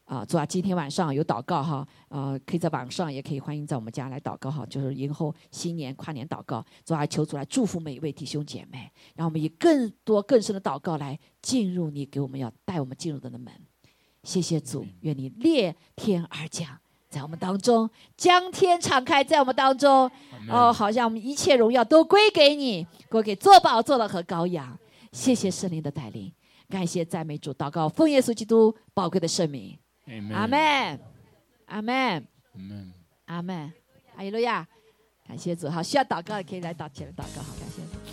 啊，主啊，今天晚上有祷告哈，啊，可以在网上，也可以欢迎在我们家来祷告哈，就是迎后新年跨年祷告。主啊，求主来祝福每一位弟兄姐妹，让我们以更多更深的祷告来进入你给我们要带我们进入的门。谢谢主，愿你裂天而降，在我们当中，将天敞开，在我们当中，哦，好像我们一切荣耀都归给你，归给做宝作的和羔羊。谢谢圣灵的带领，感谢赞美主，祷告奉耶稣基督宝贵的圣名，阿门，阿门，阿门，阿门，阿利路亚，感谢主，好，需要祷告的可以来祷前来祷告，好，感谢主。